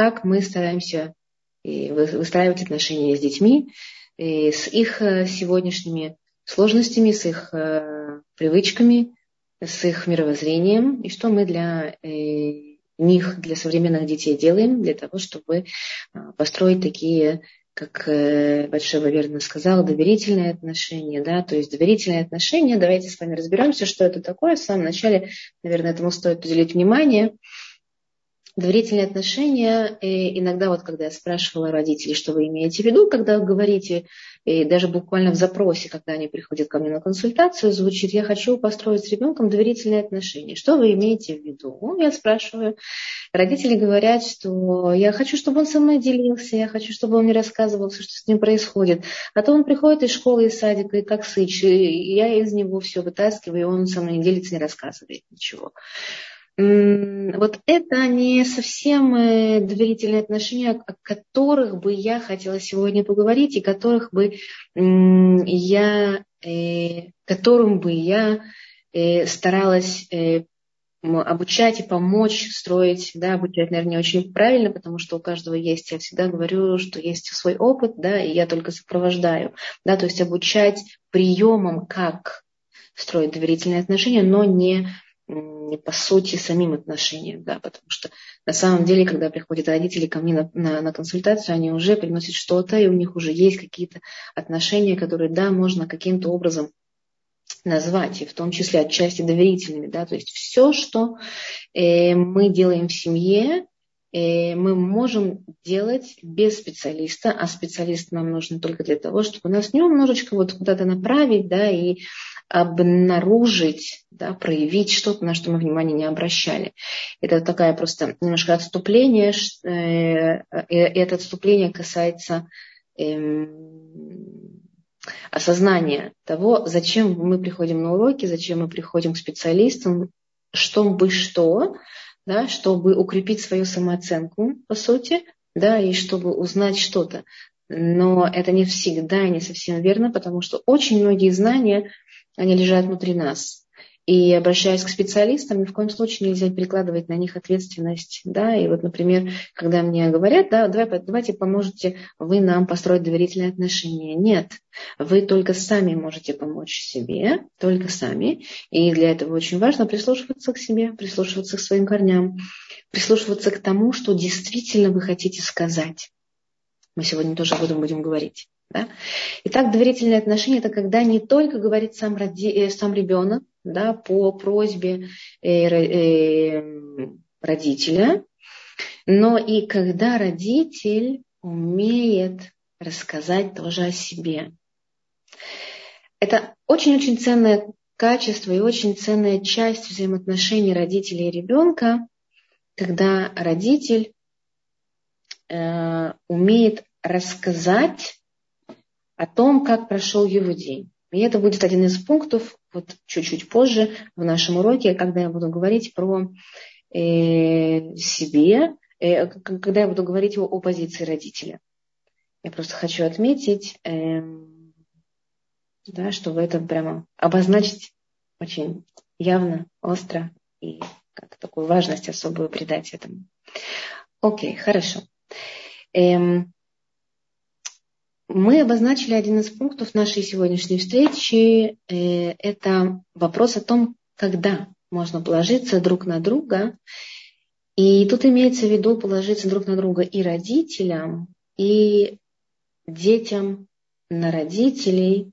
как мы стараемся выстраивать отношения с детьми, с их сегодняшними сложностями, с их привычками, с их мировоззрением, и что мы для них, для современных детей делаем, для того, чтобы построить такие как э, Большева верно сказала, доверительные отношения, да, то есть доверительные отношения, давайте с вами разберемся, что это такое. В самом начале, наверное, этому стоит уделить внимание. Доверительные отношения, и иногда вот когда я спрашивала родителей, что вы имеете в виду, когда говорите, и даже буквально в запросе, когда они приходят ко мне на консультацию, звучит, я хочу построить с ребенком доверительные отношения. Что вы имеете в виду? Ну, я спрашиваю. Родители говорят, что я хочу, чтобы он со мной делился, я хочу, чтобы он мне рассказывал, все, что с ним происходит. А то он приходит из школы, из садика, и как сыч, и я из него все вытаскиваю, и он со мной не делится, не рассказывает ничего вот это не совсем э, доверительные отношения, о которых бы я хотела сегодня поговорить, и которых бы я, э, которым бы я э, старалась обучать и помочь строить, да, обучать, наверное, не очень правильно, потому что у каждого есть, я всегда говорю, что есть свой опыт, да, и я только сопровождаю, да, то есть обучать приемам, как строить доверительные отношения, но не не по сути самим отношениям, да, потому что на самом деле, когда приходят родители ко мне на, на, на консультацию, они уже приносят что-то, и у них уже есть какие-то отношения, которые, да, можно каким-то образом назвать, и в том числе отчасти доверительными, да, то есть все, что э, мы делаем в семье, э, мы можем делать без специалиста, а специалист нам нужен только для того, чтобы нас немножечко вот куда-то направить, да, и обнаружить, да, проявить что-то, на что мы внимания не обращали. Это такая просто немножко отступление, э, и это отступление касается эм, осознания того, зачем мы приходим на уроки, зачем мы приходим к специалистам, чтобы что, да, чтобы укрепить свою самооценку, по сути, да, и чтобы узнать что-то. Но это не всегда не совсем верно, потому что очень многие знания они лежат внутри нас. И обращаясь к специалистам, ни в коем случае нельзя перекладывать на них ответственность. Да? И вот, например, когда мне говорят, да, давай, давайте поможете вы нам построить доверительные отношения. Нет, вы только сами можете помочь себе, только сами. И для этого очень важно прислушиваться к себе, прислушиваться к своим корням, прислушиваться к тому, что действительно вы хотите сказать. Мы сегодня тоже об этом будем говорить. Да? Итак, доверительные отношения – это когда не только говорит сам, роди, э, сам ребенок да, по просьбе э, э, родителя, но и когда родитель умеет рассказать тоже о себе. Это очень-очень ценное качество и очень ценная часть взаимоотношений родителей и ребенка, когда родитель э, умеет рассказать о том, как прошел его день. И это будет один из пунктов вот чуть-чуть позже в нашем уроке, когда я буду говорить про э, себе, э, когда я буду говорить о, о позиции родителя. Я просто хочу отметить, э, да, чтобы это прямо обозначить очень явно, остро и как такую важность особую придать этому. Окей, хорошо. Эм, мы обозначили один из пунктов нашей сегодняшней встречи. Э, это вопрос о том, когда можно положиться друг на друга. И тут имеется в виду положиться друг на друга и родителям, и детям на родителей,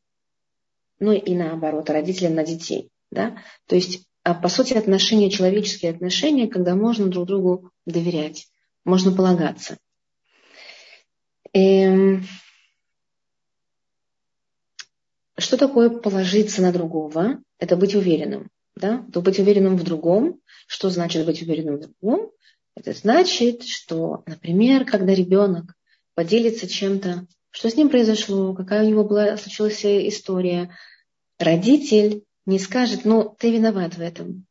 ну и наоборот, родителям на детей. Да? То есть, а, по сути, отношения, человеческие отношения, когда можно друг другу доверять, можно полагаться. Эм, что такое положиться на другого? Это быть уверенным. Да? То быть уверенным в другом. Что значит быть уверенным в другом? Это значит, что, например, когда ребенок поделится чем-то, что с ним произошло, какая у него была, случилась история, родитель не скажет, ну, ты виноват в этом.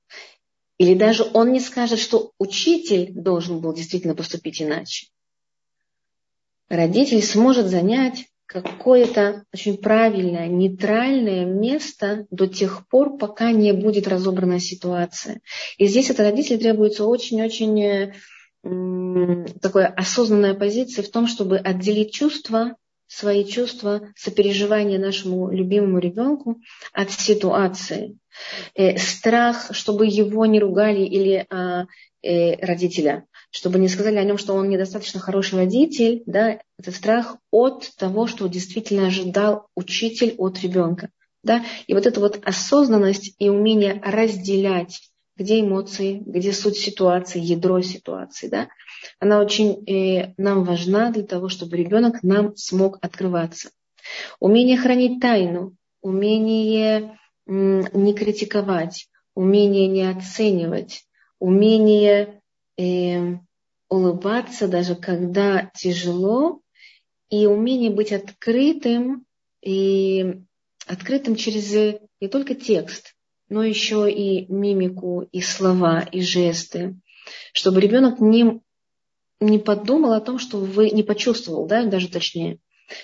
Или даже он не скажет, что учитель должен был действительно поступить иначе. Родитель сможет занять какое-то очень правильное, нейтральное место до тех пор, пока не будет разобрана ситуация. И здесь от родителей требуется очень-очень такая осознанная позиция в том, чтобы отделить чувства, свои чувства, сопереживание нашему любимому ребенку от ситуации. Э, страх, чтобы его не ругали или а, э, родителя, чтобы не сказали о нем, что он недостаточно хороший родитель, да, это страх от того, что действительно ожидал учитель от ребенка. Да? И вот эта вот осознанность и умение разделять, где эмоции, где суть ситуации, ядро ситуации, да, она очень э, нам важна для того, чтобы ребенок нам смог открываться. Умение хранить тайну, умение м, не критиковать, умение не оценивать, умение э, улыбаться даже когда тяжело, и умение быть открытым и открытым через не только текст, но еще и мимику, и слова, и жесты, чтобы ребенок не, не подумал о том, что вы не почувствовал, да, даже точнее,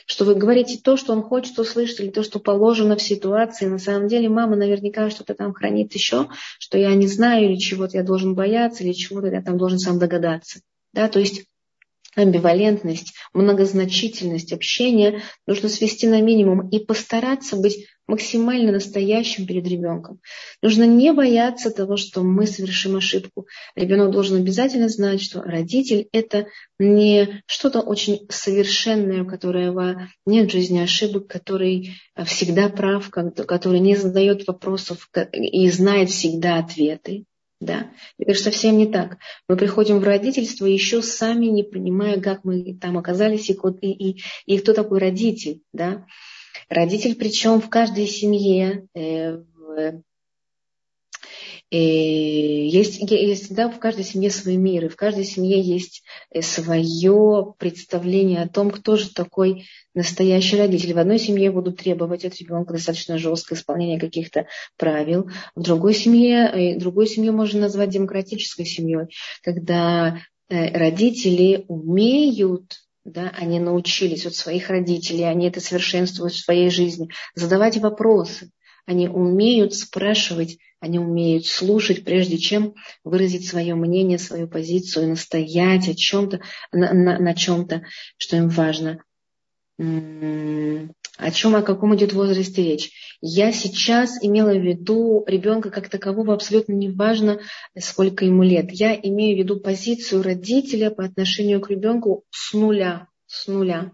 что вы говорите то, что он хочет услышать, или то, что положено в ситуации. На самом деле мама наверняка что-то там хранит еще, что я не знаю, или чего-то я должен бояться, или чего-то я там должен сам догадаться. Да, то есть амбивалентность, многозначительность общения нужно свести на минимум и постараться быть максимально настоящим перед ребенком. Нужно не бояться того, что мы совершим ошибку. Ребенок должен обязательно знать, что родитель – это не что-то очень совершенное, у которого нет в жизни ошибок, который всегда прав, который не задает вопросов и знает всегда ответы. Да, это же совсем не так. Мы приходим в родительство еще сами не понимая, как мы там оказались и, и, и, и кто такой родитель. Да? Родитель, причем в каждой семье, э, в, э, есть, есть да, в каждой семье свой мир, и в каждой семье есть э, свое представление о том, кто же такой настоящий родитель. В одной семье будут требовать от ребенка достаточно жесткое исполнение каких-то правил, в другой семье, э, другую семью можно назвать демократической семьей, когда родители умеют да, они научились от своих родителей, они это совершенствуют в своей жизни, задавать вопросы. Они умеют спрашивать, они умеют слушать, прежде чем выразить свое мнение, свою позицию, настоять о чем-то, на, на, на чем-то, что им важно. О чем, о каком идет возрасте речь. Я сейчас имела в виду ребенка как такового абсолютно не важно, сколько ему лет. Я имею в виду позицию родителя по отношению к ребенку с нуля. С нуля.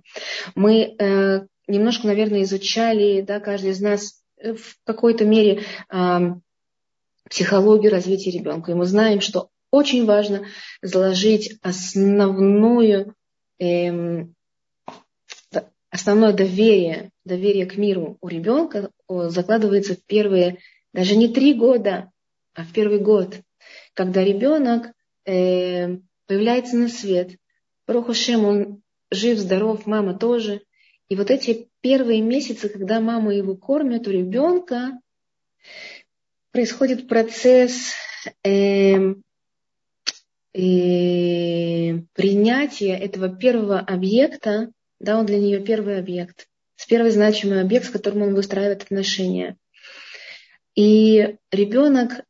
Мы э, немножко, наверное, изучали, да, каждый из нас в какой-то мере э, психологию развития ребенка. И мы знаем, что очень важно заложить основную э, основное доверие, доверие к миру у ребенка закладывается в первые, даже не три года, а в первый год, когда ребенок э, появляется на свет. Рохушем, он жив, здоров, мама тоже. И вот эти первые месяцы, когда мама его кормит, у ребенка происходит процесс э, э, принятия этого первого объекта да, он для нее первый объект, с первый значимый объект, с которым он выстраивает отношения. И ребенок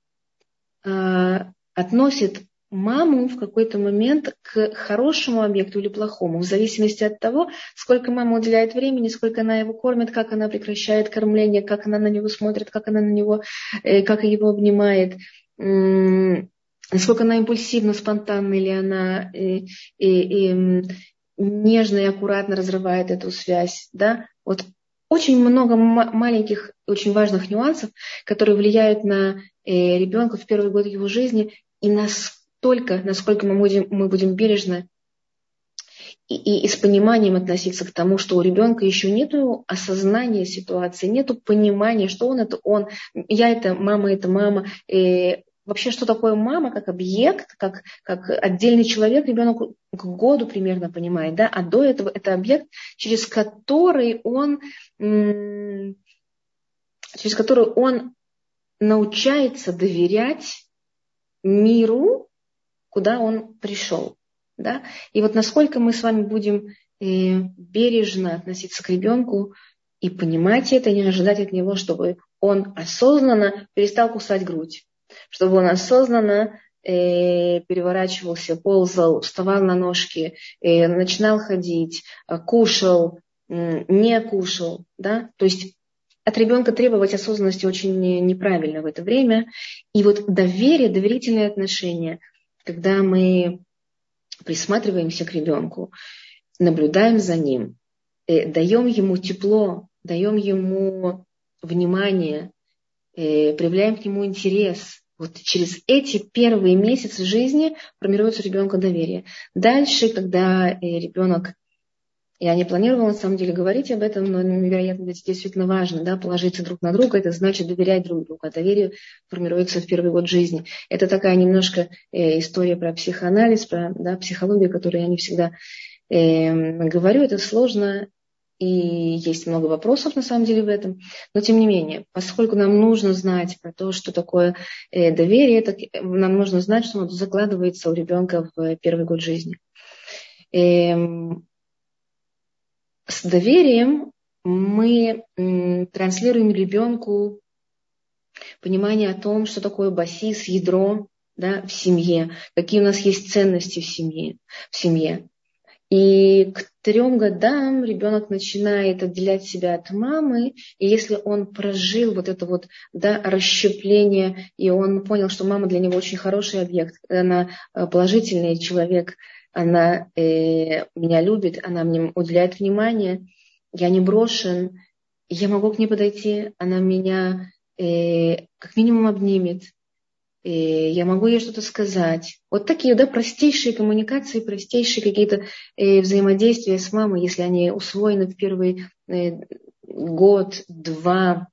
э, относит маму в какой-то момент к хорошему объекту или плохому, в зависимости от того, сколько мама уделяет времени, сколько она его кормит, как она прекращает кормление, как она на него смотрит, как она на него, э, как его обнимает, насколько она импульсивна, спонтанна, или она э, э, нежно и аккуратно разрывает эту связь, да, вот очень много маленьких, очень важных нюансов, которые влияют на э, ребенка в первый год его жизни, и настолько, насколько мы будем, мы будем бережно и, и, и с пониманием относиться к тому, что у ребенка еще нет осознания ситуации, нет понимания, что он это он, я это мама, это мама, э, вообще, что такое мама как объект, как, как отдельный человек, ребенок к году примерно понимает, да, а до этого это объект, через который он, через который он научается доверять миру, куда он пришел. Да? И вот насколько мы с вами будем э, бережно относиться к ребенку и понимать это, не ожидать от него, чтобы он осознанно перестал кусать грудь чтобы он осознанно э, переворачивался, ползал, вставал на ножки, э, начинал ходить, кушал, не кушал, да, то есть от ребенка требовать осознанности очень неправильно в это время. И вот доверие, доверительные отношения, когда мы присматриваемся к ребенку, наблюдаем за ним, э, даем ему тепло, даем ему внимание, э, проявляем к нему интерес. Вот через эти первые месяцы жизни формируется у ребенка доверие. Дальше, когда э, ребенок я не планировала на самом деле говорить об этом, но, вероятно, это действительно важно, да, положиться друг на друга, это значит доверять друг другу, а доверие формируется в первый год жизни. Это такая немножко э, история про психоанализ, про да, психологию, которую я не всегда э, говорю, это сложно, и есть много вопросов на самом деле в этом, но тем не менее, поскольку нам нужно знать про то, что такое э, доверие, это, нам нужно знать, что оно закладывается у ребенка в первый год жизни. Эм, с доверием мы транслируем ребенку понимание о том, что такое басис, ядро да, в семье, какие у нас есть ценности в семье. В семье. И к трем годам ребенок начинает отделять себя от мамы, и если он прожил вот это вот да, расщепление, и он понял, что мама для него очень хороший объект, она э, положительный человек, она э, меня любит, она мне уделяет внимание, я не брошен, я могу к ней подойти, она меня э, как минимум обнимет, э, я могу ей что-то сказать. Вот такие да, простейшие коммуникации, простейшие какие-то э, взаимодействия с мамой, если они усвоены в первый э, год, два,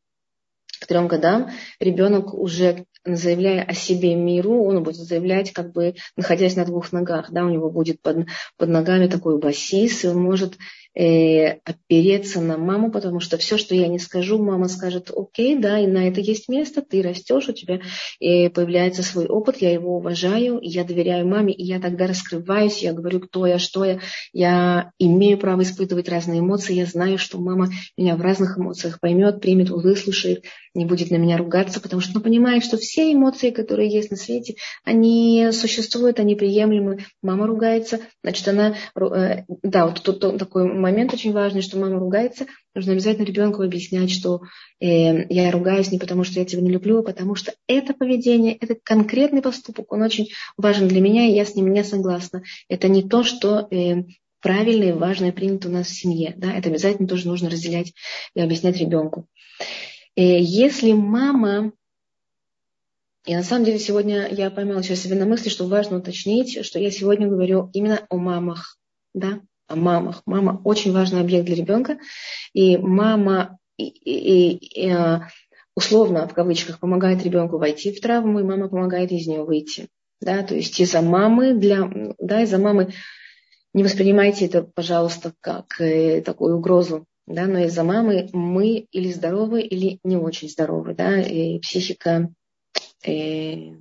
к трем годам, ребенок уже заявляя о себе миру, он будет заявлять, как бы находясь на двух ногах, да, у него будет под, под ногами такой басис, и он может э, опереться на маму, потому что все, что я не скажу, мама скажет, окей, да, и на это есть место, ты растешь, у тебя э, появляется свой опыт, я его уважаю, я доверяю маме, и я тогда раскрываюсь, я говорю, кто я, что я, я имею право испытывать разные эмоции, я знаю, что мама меня в разных эмоциях поймет, примет, выслушает, не будет на меня ругаться, потому что она понимает, что все эмоции, которые есть на свете, они существуют, они приемлемы. Мама ругается, значит, она... Э, да, вот тут такой момент очень важный, что мама ругается, нужно обязательно ребенку объяснять, что э, я ругаюсь не потому, что я тебя не люблю, а потому что это поведение, это конкретный поступок, он очень важен для меня, и я с ним не согласна. Это не то, что э, правильное, важное принято у нас в семье. Да? Это обязательно тоже нужно разделять и объяснять ребенку. Э, если мама и на самом деле сегодня я поймала сейчас себе на мысли, что важно уточнить, что я сегодня говорю именно о мамах. Да? О мамах. Мама очень важный объект для ребенка. И мама и, и, и, э, условно, в кавычках, помогает ребенку войти в травму, и мама помогает из нее выйти. Да? То есть из-за мамы, для, да, из-за мамы не воспринимайте это, пожалуйста, как э, такую угрозу. Да? Но из-за мамы мы или здоровы, или не очень здоровы. Да? И психика э,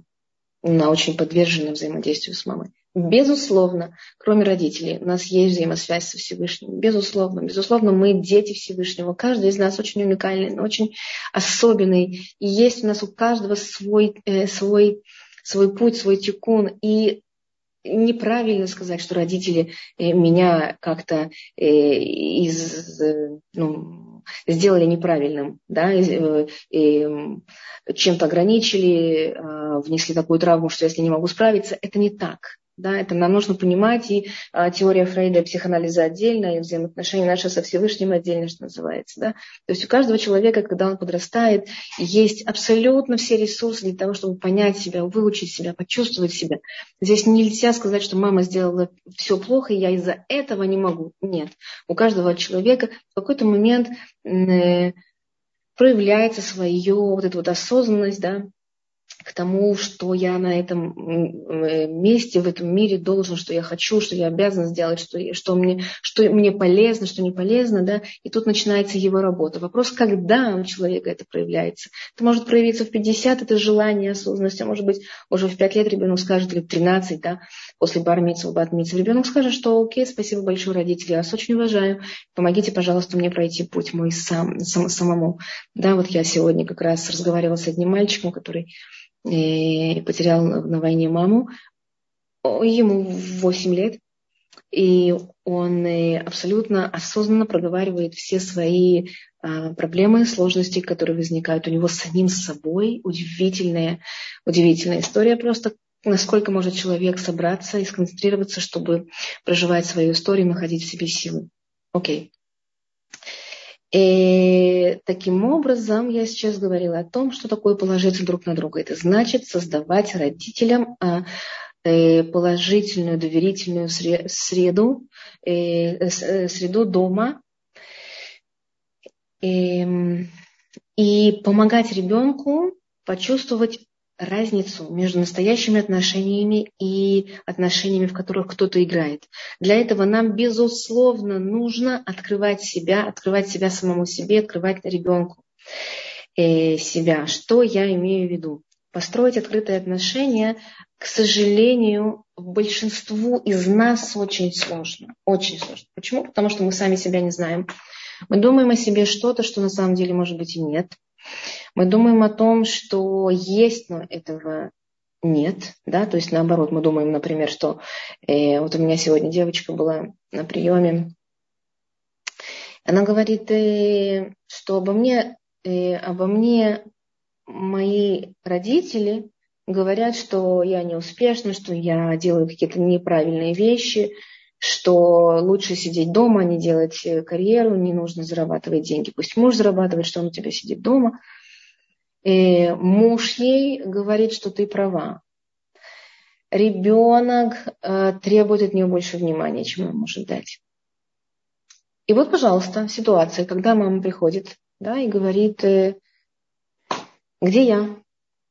она очень подвержена взаимодействию с мамой. Безусловно, кроме родителей, у нас есть взаимосвязь со Всевышним. Безусловно, безусловно, мы дети Всевышнего. Каждый из нас очень уникальный, очень особенный. И есть у нас у каждого свой, э, свой, свой путь, свой текун. И неправильно сказать, что родители э, меня как-то э, из, э, ну, сделали неправильным, да, чем-то ограничили, внесли такую травму, что если не могу справиться, это не так. Да, это нам нужно понимать, и а, теория Фрейда и психоанализа отдельно, и взаимоотношения наши со Всевышним отдельно, что называется. Да? То есть у каждого человека, когда он подрастает, есть абсолютно все ресурсы для того, чтобы понять себя, выучить себя, почувствовать себя. Здесь нельзя сказать, что мама сделала все плохо, и я из-за этого не могу. Нет. У каждого человека в какой-то момент э, проявляется свое вот эта вот осознанность, да, к тому, что я на этом э, месте, в этом мире должен, что я хочу, что я обязан сделать, что, что, мне, что мне полезно, что не полезно, да, и тут начинается его работа. Вопрос, когда у человека это проявляется. Это может проявиться в 50, это желание, осознанность, а может быть, уже в 5 лет ребенок скажет, или в 13, да, после бармица, батмица, ребенок скажет, что окей, спасибо большое, родители, я вас очень уважаю, помогите, пожалуйста, мне пройти путь мой сам, сам самому. Да, вот я сегодня как раз разговаривала с одним мальчиком, который и потерял на войне маму. Ему 8 лет, и он э, абсолютно осознанно проговаривает все свои а, проблемы, сложности, которые возникают у него самим собой. Удивительная, удивительная история просто, насколько может человек собраться и сконцентрироваться, чтобы проживать свою историю, находить в себе силы. Окей. И э, таким образом, я сейчас говорила о том, что такое положиться друг на друга. Это значит создавать родителям а, э, положительную, доверительную среду, э, среду дома, эм, и помогать ребенку почувствовать разницу между настоящими отношениями и отношениями, в которых кто-то играет. Для этого нам, безусловно, нужно открывать себя, открывать себя самому себе, открывать ребенку э, себя. Что я имею в виду? Построить открытые отношения, к сожалению, большинству из нас очень сложно. Очень сложно. Почему? Потому что мы сами себя не знаем. Мы думаем о себе что-то, что на самом деле, может быть, и нет. Мы думаем о том, что есть, но этого нет, да, то есть наоборот, мы думаем, например, что э, вот у меня сегодня девочка была на приеме, она говорит, э, что обо мне, э, обо мне мои родители говорят, что я неуспешна, что я делаю какие-то неправильные вещи, что лучше сидеть дома, не делать э, карьеру, не нужно зарабатывать деньги. Пусть муж зарабатывает, что он у тебя сидит дома. И муж ей говорит, что ты права. Ребенок э, требует от нее больше внимания, чем он может дать. И вот, пожалуйста, ситуация, когда мама приходит да, и говорит, э, где я?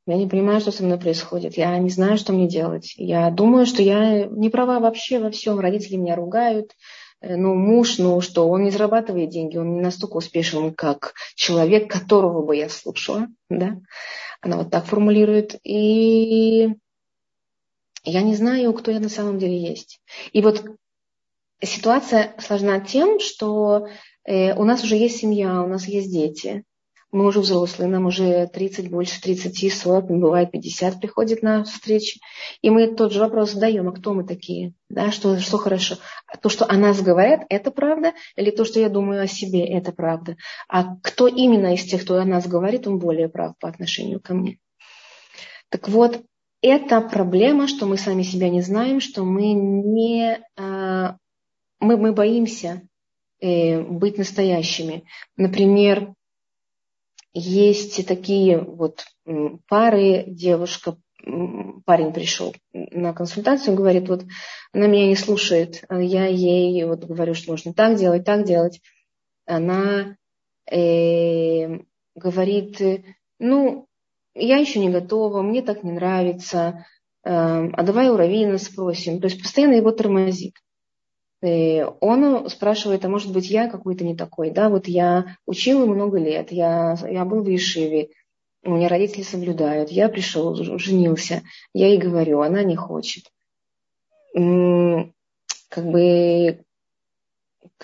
Я не понимаю, что со мной происходит. Я не знаю, что мне делать. Я думаю, что я не права вообще во всем. Родители меня ругают. Э, ну, муж, ну что, он не зарабатывает деньги, он не настолько успешен, как человек, которого бы я слушала. Да? Она вот так формулирует. И я не знаю, кто я на самом деле есть. И вот ситуация сложна тем, что э, у нас уже есть семья, у нас есть дети мы уже взрослые, нам уже 30, больше 30, 40, бывает 50 приходит на встречи. И мы тот же вопрос задаем, а кто мы такие? Да, что, что хорошо? То, что о нас говорят, это правда? Или то, что я думаю о себе, это правда? А кто именно из тех, кто о нас говорит, он более прав по отношению ко мне? Так вот, это проблема, что мы сами себя не знаем, что мы не... А, мы, мы боимся э, быть настоящими. Например, есть такие вот пары, девушка, парень пришел на консультацию, говорит, вот она меня не слушает, а я ей вот говорю, что нужно так делать, так делать. Она э, говорит, ну, я еще не готова, мне так не нравится, э, а давай у Равина спросим. То есть постоянно его тормозит. Э, он спрашивает, а может быть я какой-то не такой, да, вот я учил много лет, я, я был в Ешиве, у меня родители соблюдают, я пришел, женился, я ей говорю, она не хочет. Как бы,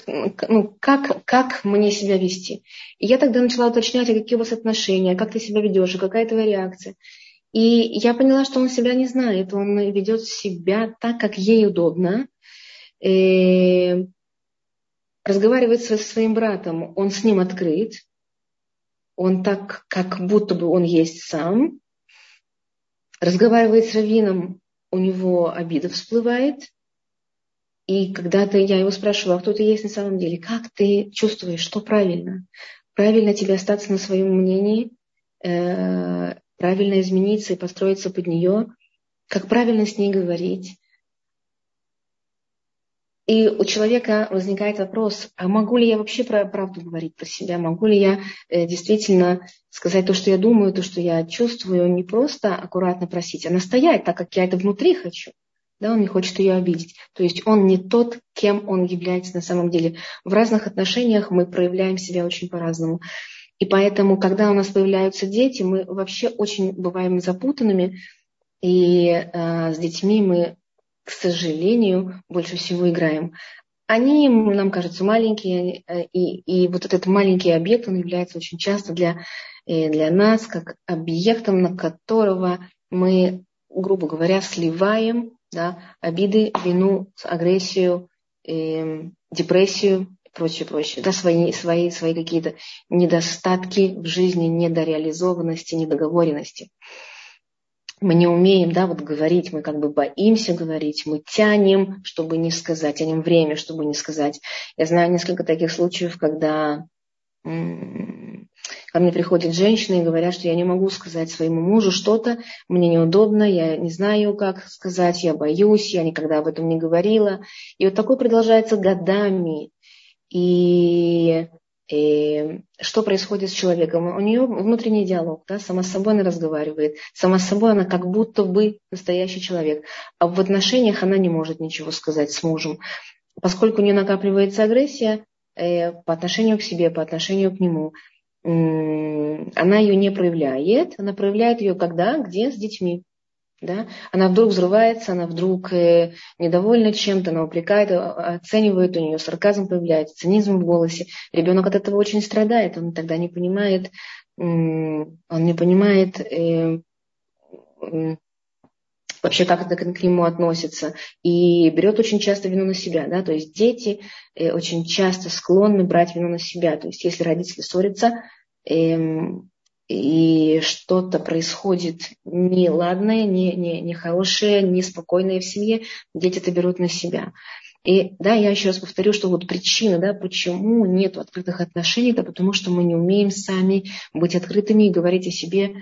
ну, как, как мне себя вести? И я тогда начала уточнять, а какие у вас отношения, как ты себя ведешь, какая твоя реакция. И я поняла, что он себя не знает, он ведет себя так, как ей удобно, э, разговаривает со своим братом, он с ним открыт, он так, как будто бы он есть сам, разговаривает с раввином, у него обида всплывает, и когда-то я его спрашивала, а кто ты есть на самом деле, как ты чувствуешь, что правильно? Правильно тебе остаться на своем мнении, э, правильно измениться и построиться под нее, как правильно с ней говорить, и у человека возникает вопрос, а могу ли я вообще про правду говорить про себя? Могу ли я э, действительно сказать то, что я думаю, то, что я чувствую, не просто аккуратно просить, а настоять, так как я это внутри хочу. Да, он не хочет ее обидеть. То есть он не тот, кем он является на самом деле. В разных отношениях мы проявляем себя очень по-разному. И поэтому, когда у нас появляются дети, мы вообще очень бываем запутанными. И э, с детьми мы к сожалению, больше всего играем. Они нам кажутся маленькие, э, и, и вот этот маленький объект, он является очень часто для, э, для нас как объектом, на которого мы, грубо говоря, сливаем да, обиды, вину, агрессию, э, депрессию и прочее, прочее. Да, свои, свои, свои какие-то недостатки в жизни, недореализованности, недоговоренности. Мы не умеем, да, вот говорить, мы как бы боимся говорить, мы тянем, чтобы не сказать, тянем время, чтобы не сказать. Я знаю несколько таких случаев, когда Ко мне приходят женщины и говорят, что я не могу сказать своему мужу что-то, мне неудобно, я не знаю, как сказать, я боюсь, я никогда об этом не говорила. И вот такое продолжается годами. И, и что происходит с человеком? У нее внутренний диалог, да, сама с собой она разговаривает, сама с собой она как будто бы настоящий человек. А в отношениях она не может ничего сказать с мужем. Поскольку у нее накапливается агрессия, Э, по отношению к себе, по отношению к нему, она ее не проявляет. Она проявляет ее когда? Где? С детьми. Да? Она вдруг взрывается, она вдруг э, недовольна чем-то, она упрекает, оценивает, у нее сарказм появляется, цинизм в голосе. Ребенок от этого очень страдает, он тогда не понимает, он не понимает, э, вообще как это к нему относится, и берет очень часто вину на себя. Да? То есть дети э, очень часто склонны брать вину на себя. То есть если родители ссорятся, эм, и что-то происходит неладное, не, не, нехорошее, неспокойное в семье, дети это берут на себя. И да, я еще раз повторю, что вот причина, да, почему нет открытых отношений, да, потому что мы не умеем сами быть открытыми и говорить о себе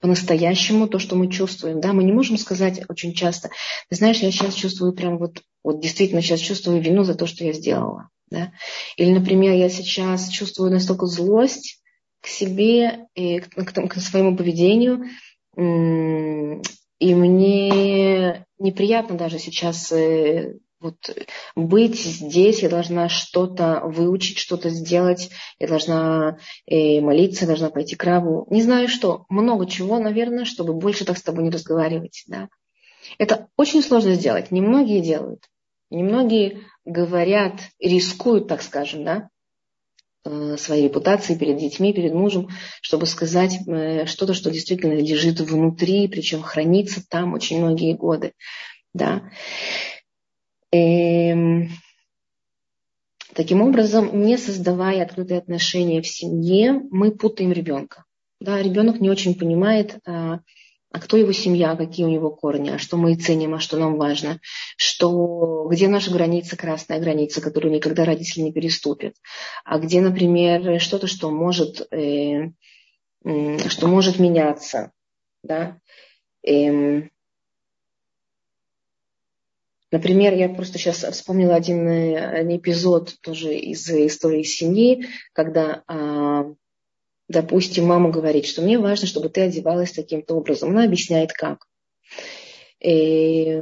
по-настоящему то, что мы чувствуем. Да, мы не можем сказать очень часто, ты знаешь, я сейчас чувствую прям вот, вот действительно сейчас чувствую вину за то, что я сделала. Да? Или, например, я сейчас чувствую настолько злость к себе и к, к, к своему поведению, и мне неприятно даже сейчас э, вот быть здесь, я должна что-то выучить, что-то сделать, я должна э, молиться, я должна пойти к Раву. Не знаю что, много чего, наверное, чтобы больше так с тобой не разговаривать. Да? Это очень сложно сделать, немногие делают. Немногие говорят, рискуют, так скажем, да, э, своей репутацией перед детьми, перед мужем, чтобы сказать э, что-то, что действительно лежит внутри, причем хранится там очень многие годы. Да. Эм, таким образом, не создавая открытые отношения в семье, мы путаем ребенка. Да, ребенок не очень понимает, а, кто его семья, какие у него корни, а что мы ценим, а что нам важно, что, где наша граница, красная граница, которую никогда родители не переступят, а где, например, что-то, что может, э, что может меняться. Да? Эм, Например, я просто сейчас вспомнила один э, эпизод тоже из истории семьи, когда, а, допустим, мама говорит, что мне важно, чтобы ты одевалась таким-то образом. Она объясняет, как. И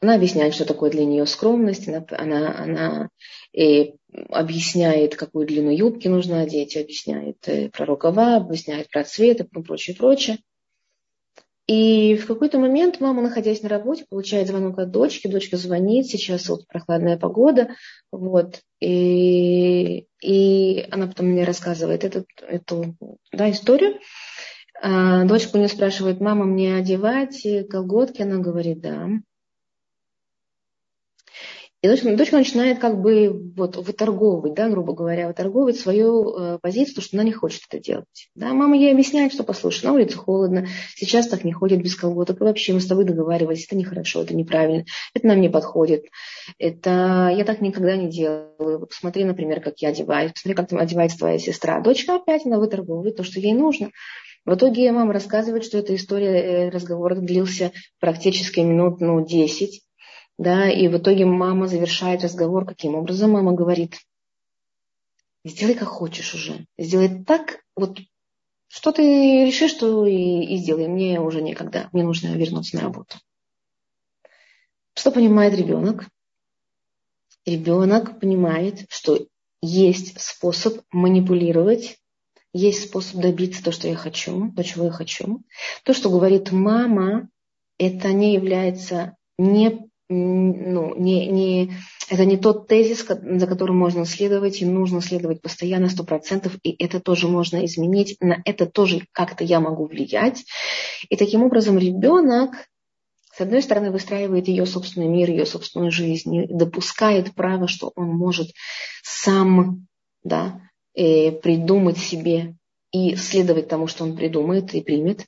она объясняет, что такое для нее скромность, она, она, она и объясняет, какую длину юбки нужно одеть, объясняет э, про рукава, объясняет про цвет и прочее, прочее. И в какой-то момент мама, находясь на работе, получает звонок от дочки. Дочка звонит, сейчас вот прохладная погода. Вот, и, и она потом мне рассказывает эту, эту да, историю. А дочка у нее спрашивает, мама, мне одевать колготки? Она говорит, да. И дочка, дочка начинает как бы вот выторговывать, да, грубо говоря, выторговывать свою э, позицию, что она не хочет это делать. Да, мама ей объясняет, что послушай, на улице холодно, сейчас так не ходит без колготок, и вообще мы с тобой договаривались, это нехорошо, это неправильно, это нам не подходит, это я так никогда не делаю. Посмотри, например, как я одеваюсь, посмотри, как там одевается твоя сестра. Дочка опять она выторговывает то, что ей нужно. В итоге мама рассказывает, что эта история, э, разговор длился практически минут ну, 10 да, и в итоге мама завершает разговор каким образом? Мама говорит, сделай как хочешь уже, сделай так, вот что ты решишь, что и, и сделай. Мне уже некогда, мне нужно вернуться на работу. Что понимает ребенок? Ребенок понимает, что есть способ манипулировать, есть способ добиться то, что я хочу, то, чего я хочу. То, что говорит мама, это не является не ну, не, не, это не тот тезис, за которым можно следовать, и нужно следовать постоянно, сто процентов, и это тоже можно изменить, на это тоже как-то я могу влиять. И таким образом ребенок, с одной стороны, выстраивает ее собственный мир, ее собственную жизнь, допускает право, что он может сам да, э, придумать себе и следовать тому, что он придумает и примет.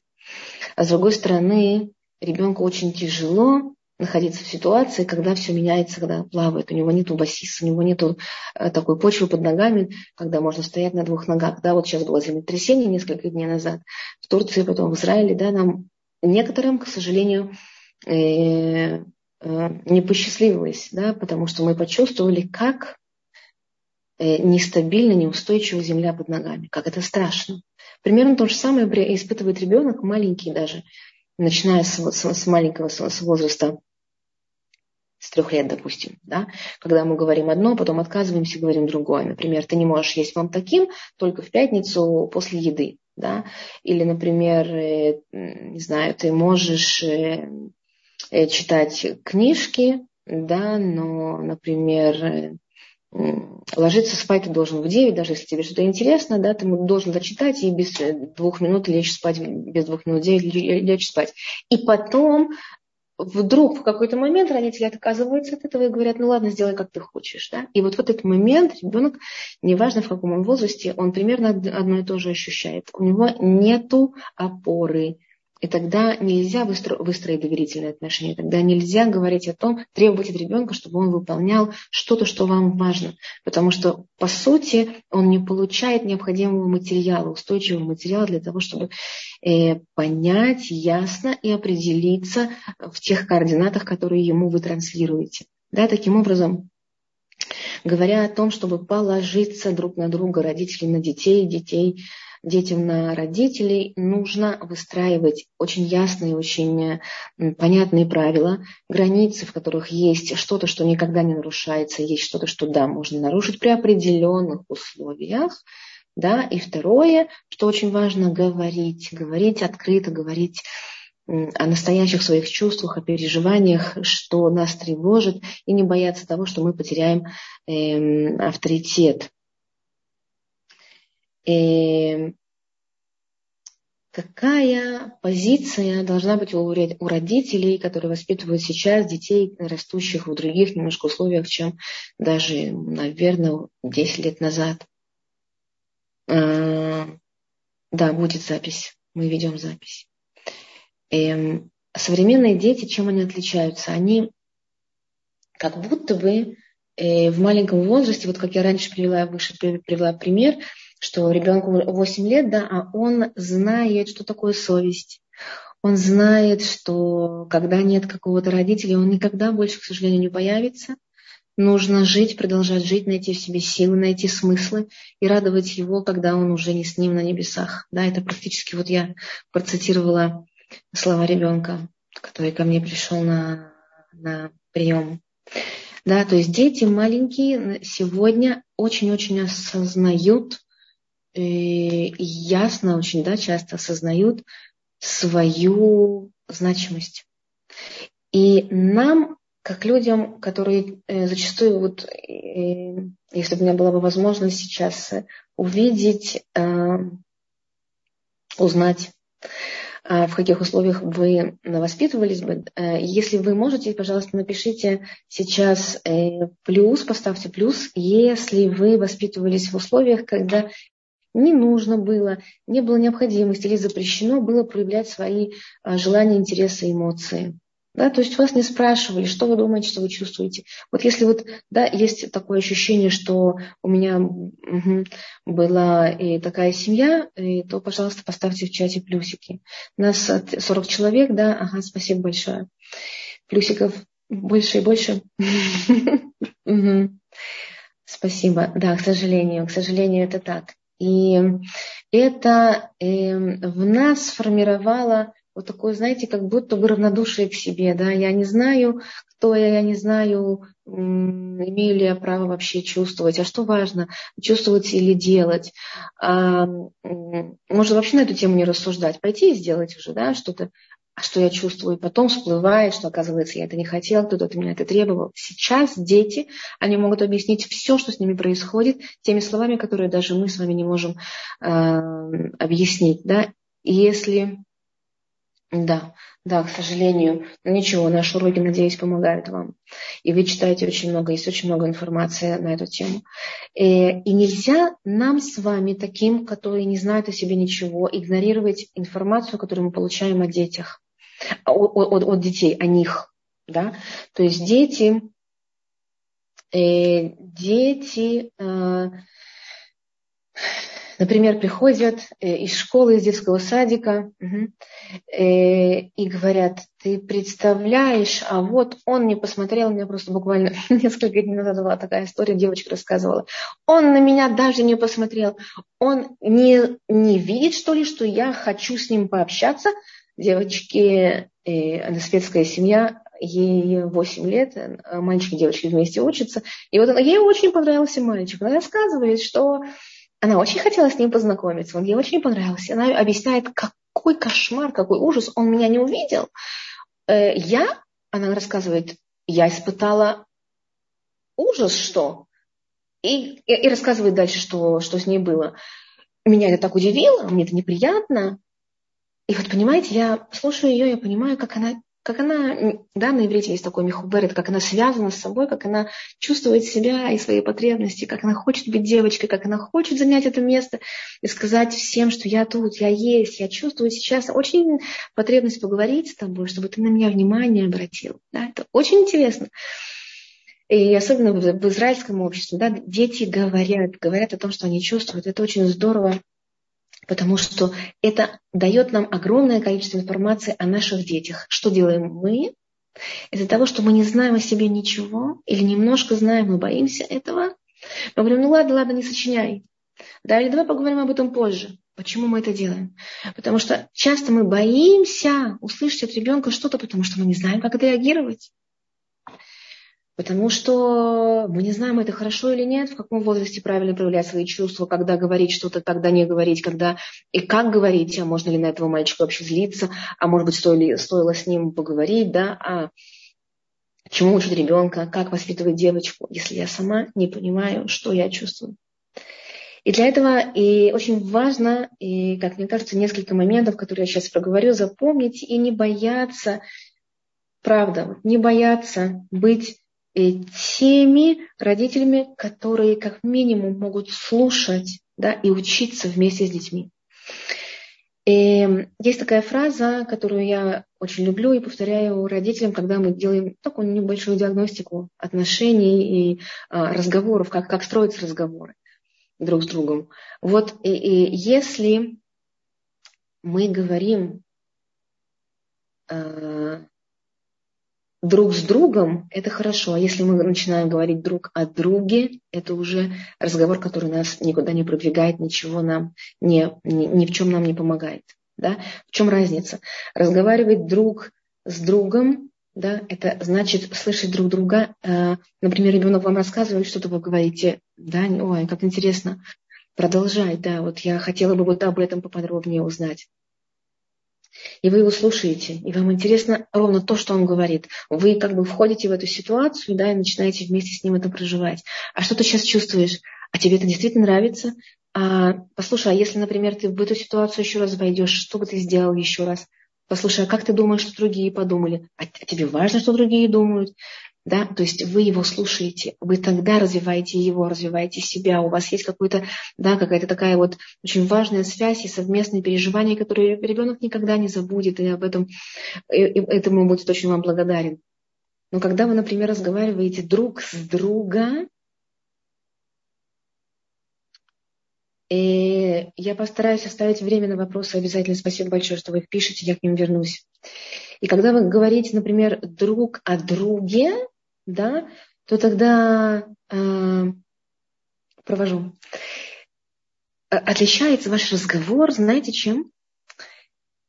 А с другой стороны, ребенку очень тяжело находиться в ситуации, когда все меняется, когда плавает. У него нет басиса, у него нет э, такой почвы под ногами, когда можно стоять на двух ногах. Да, вот сейчас было землетрясение несколько дней назад в Турции, потом в Израиле. Да, нам некоторым, к сожалению, э, э, не посчастливилось, да, потому что мы почувствовали, как нестабильно, неустойчива земля под ногами, как это страшно. Примерно то же самое испытывает ребенок, маленький даже, начиная с, с, с маленького с, с возраста, с трех лет, допустим, да, когда мы говорим одно, потом отказываемся, говорим другое. Например, ты не можешь есть вам таким только в пятницу после еды, да, или, например, э, не знаю, ты можешь э, э, читать книжки, да, но, например, ложиться спать ты должен в 9, даже если тебе что-то интересно, да, ты должен зачитать и без двух минут лечь спать, без двух минут 9 лечь спать. И потом вдруг в какой-то момент родители отказываются от этого и говорят, ну ладно, сделай как ты хочешь. Да? И вот в этот момент ребенок, неважно в каком он возрасте, он примерно одно и то же ощущает. У него нету опоры, и тогда нельзя выстроить доверительные отношения, тогда нельзя говорить о том, требовать от ребенка, чтобы он выполнял что-то, что вам важно. Потому что, по сути, он не получает необходимого материала, устойчивого материала для того, чтобы э, понять ясно и определиться в тех координатах, которые ему вы транслируете. Да, таким образом, говоря о том, чтобы положиться друг на друга, родители на детей, детей детям на родителей нужно выстраивать очень ясные, очень понятные правила, границы, в которых есть что-то, что никогда не нарушается, есть что-то, что да, можно нарушить при определенных условиях. Да? И второе, что очень важно, говорить, говорить открыто, говорить о настоящих своих чувствах, о переживаниях, что нас тревожит, и не бояться того, что мы потеряем э, авторитет. И какая позиция должна быть у родителей, которые воспитывают сейчас детей, растущих в других немножко условиях, чем даже, наверное, 10 лет назад. А, да, будет запись. Мы ведем запись. Эм, современные дети, чем они отличаются? Они как будто бы э, в маленьком возрасте, вот как я раньше привела, выше привела пример, что ребенку 8 лет, да, а он знает, что такое совесть. Он знает, что когда нет какого-то родителя, он никогда больше, к сожалению, не появится. Нужно жить, продолжать жить, найти в себе силы, найти смыслы и радовать его, когда он уже не с ним на небесах. Да, это практически вот я процитировала слова ребенка, который ко мне пришел на, на прием. Да, то есть дети маленькие сегодня очень-очень осознают, ясно очень, да, часто осознают свою значимость. И нам, как людям, которые э, зачастую, вот, э, если бы у меня была бы возможность сейчас увидеть, э, узнать, в каких условиях вы воспитывались бы. Если вы можете, пожалуйста, напишите сейчас плюс, поставьте плюс, если вы воспитывались в условиях, когда не нужно было, не было необходимости или запрещено было проявлять свои а, желания, интересы, эмоции. Да, то есть вас не спрашивали, что вы думаете, что вы чувствуете. Вот если вот, да, есть такое ощущение, что у меня угу, была и такая семья, и, то, пожалуйста, поставьте в чате плюсики. У нас 40 человек, да, ага, спасибо большое. Плюсиков больше и больше. Спасибо. Да, к сожалению, к сожалению, это так. И это э, в нас сформировало вот такое, знаете, как будто бы равнодушие к себе. Да? Я не знаю, кто я, я не знаю, имею ли я право вообще чувствовать, а что важно, чувствовать или делать. А, можно вообще на эту тему не рассуждать, пойти и сделать уже да, что-то. А что я чувствую, потом всплывает, что, оказывается, я это не хотел, кто-то от меня это требовал. Сейчас дети, они могут объяснить все, что с ними происходит, теми словами, которые даже мы с вами не можем э, объяснить. Да? И если да, да, к сожалению. Но ничего, наши уроки, надеюсь, помогают вам. И вы читаете очень много, есть очень много информации на эту тему. И, э, и нельзя нам с вами, таким, которые не знают о себе ничего, игнорировать информацию, которую мы получаем о детях, от, от, от детей, о них. Да? То есть дети, э, дети э, например, приходят э, из школы, из детского садика угу, и говорят, ты представляешь, а вот он не посмотрел, меня просто буквально несколько дней назад была такая история, девочка рассказывала, он на меня даже не посмотрел, он не, не видит, что ли, что я хочу с ним пообщаться. Девочки, она светская семья, ей 8 лет, мальчики и девочки вместе учатся. И вот она, ей очень понравился мальчик. Она рассказывает, что она очень хотела с ним познакомиться, он ей очень понравился. Она объясняет, какой кошмар, какой ужас, он меня не увидел. Э, я, она рассказывает, я испытала ужас, что? И, и рассказывает дальше, что, что с ней было. Меня это так удивило, мне это неприятно. И вот, понимаете, я слушаю ее, я понимаю, как она как она, да, на иврите есть такой михуберет, как она связана с собой, как она чувствует себя и свои потребности, как она хочет быть девочкой, как она хочет занять это место и сказать всем, что я тут, я есть, я чувствую сейчас очень потребность поговорить с тобой, чтобы ты на меня внимание обратил. Да, это очень интересно. И особенно в израильском обществе, да, дети говорят, говорят о том, что они чувствуют. Это очень здорово потому что это дает нам огромное количество информации о наших детях. Что делаем мы? Из-за того, что мы не знаем о себе ничего или немножко знаем, мы боимся этого, мы говорим, ну ладно, ладно, не сочиняй. Да, или давай поговорим об этом позже. Почему мы это делаем? Потому что часто мы боимся услышать от ребенка что-то, потому что мы не знаем, как реагировать. Потому что мы не знаем, это хорошо или нет, в каком возрасте правильно проявлять свои чувства, когда говорить что-то, когда не говорить, когда и как говорить, а можно ли на этого мальчика вообще злиться, а может быть, стоило, стоило с ним поговорить, да, а чему учить ребенка, как воспитывать девочку, если я сама не понимаю, что я чувствую. И для этого и очень важно, и, как мне кажется, несколько моментов, которые я сейчас проговорю, запомнить и не бояться, правда, не бояться быть теми родителями, которые как минимум могут слушать да, и учиться вместе с детьми. И есть такая фраза, которую я очень люблю и повторяю родителям, когда мы делаем такую небольшую диагностику отношений и а, разговоров, как, как строятся разговоры друг с другом. Вот и, и если мы говорим а, друг с другом, это хорошо. А если мы начинаем говорить друг о друге, это уже разговор, который нас никуда не продвигает, ничего нам не, ни, ни в чем нам не помогает. Да? В чем разница? Разговаривать друг с другом, да, это значит слышать друг друга. Э, например, ребенок вам рассказывает что-то, вы говорите, да, ой, как интересно, продолжай, да, вот я хотела бы вот об этом поподробнее узнать и вы его слушаете, и вам интересно ровно то, что он говорит. Вы как бы входите в эту ситуацию, да, и начинаете вместе с ним это проживать. А что ты сейчас чувствуешь? А тебе это действительно нравится? А, послушай, а если, например, ты в эту ситуацию еще раз войдешь, что бы ты сделал еще раз? Послушай, а как ты думаешь, что другие подумали? А, а тебе важно, что другие думают? Да? То есть вы его слушаете, вы тогда развиваете его, развиваете себя, у вас есть какой-то, да, какая-то такая вот очень важная связь и совместные переживания, которые ребенок никогда не забудет, и об этом, и, и этому будет очень вам благодарен. Но когда вы, например, разговариваете друг с другом, и я постараюсь оставить время на вопросы обязательно. Спасибо большое, что вы их пишете, я к ним вернусь. И когда вы говорите, например, друг о друге, да, то тогда э, провожу. Э, отличается ваш разговор, знаете, чем?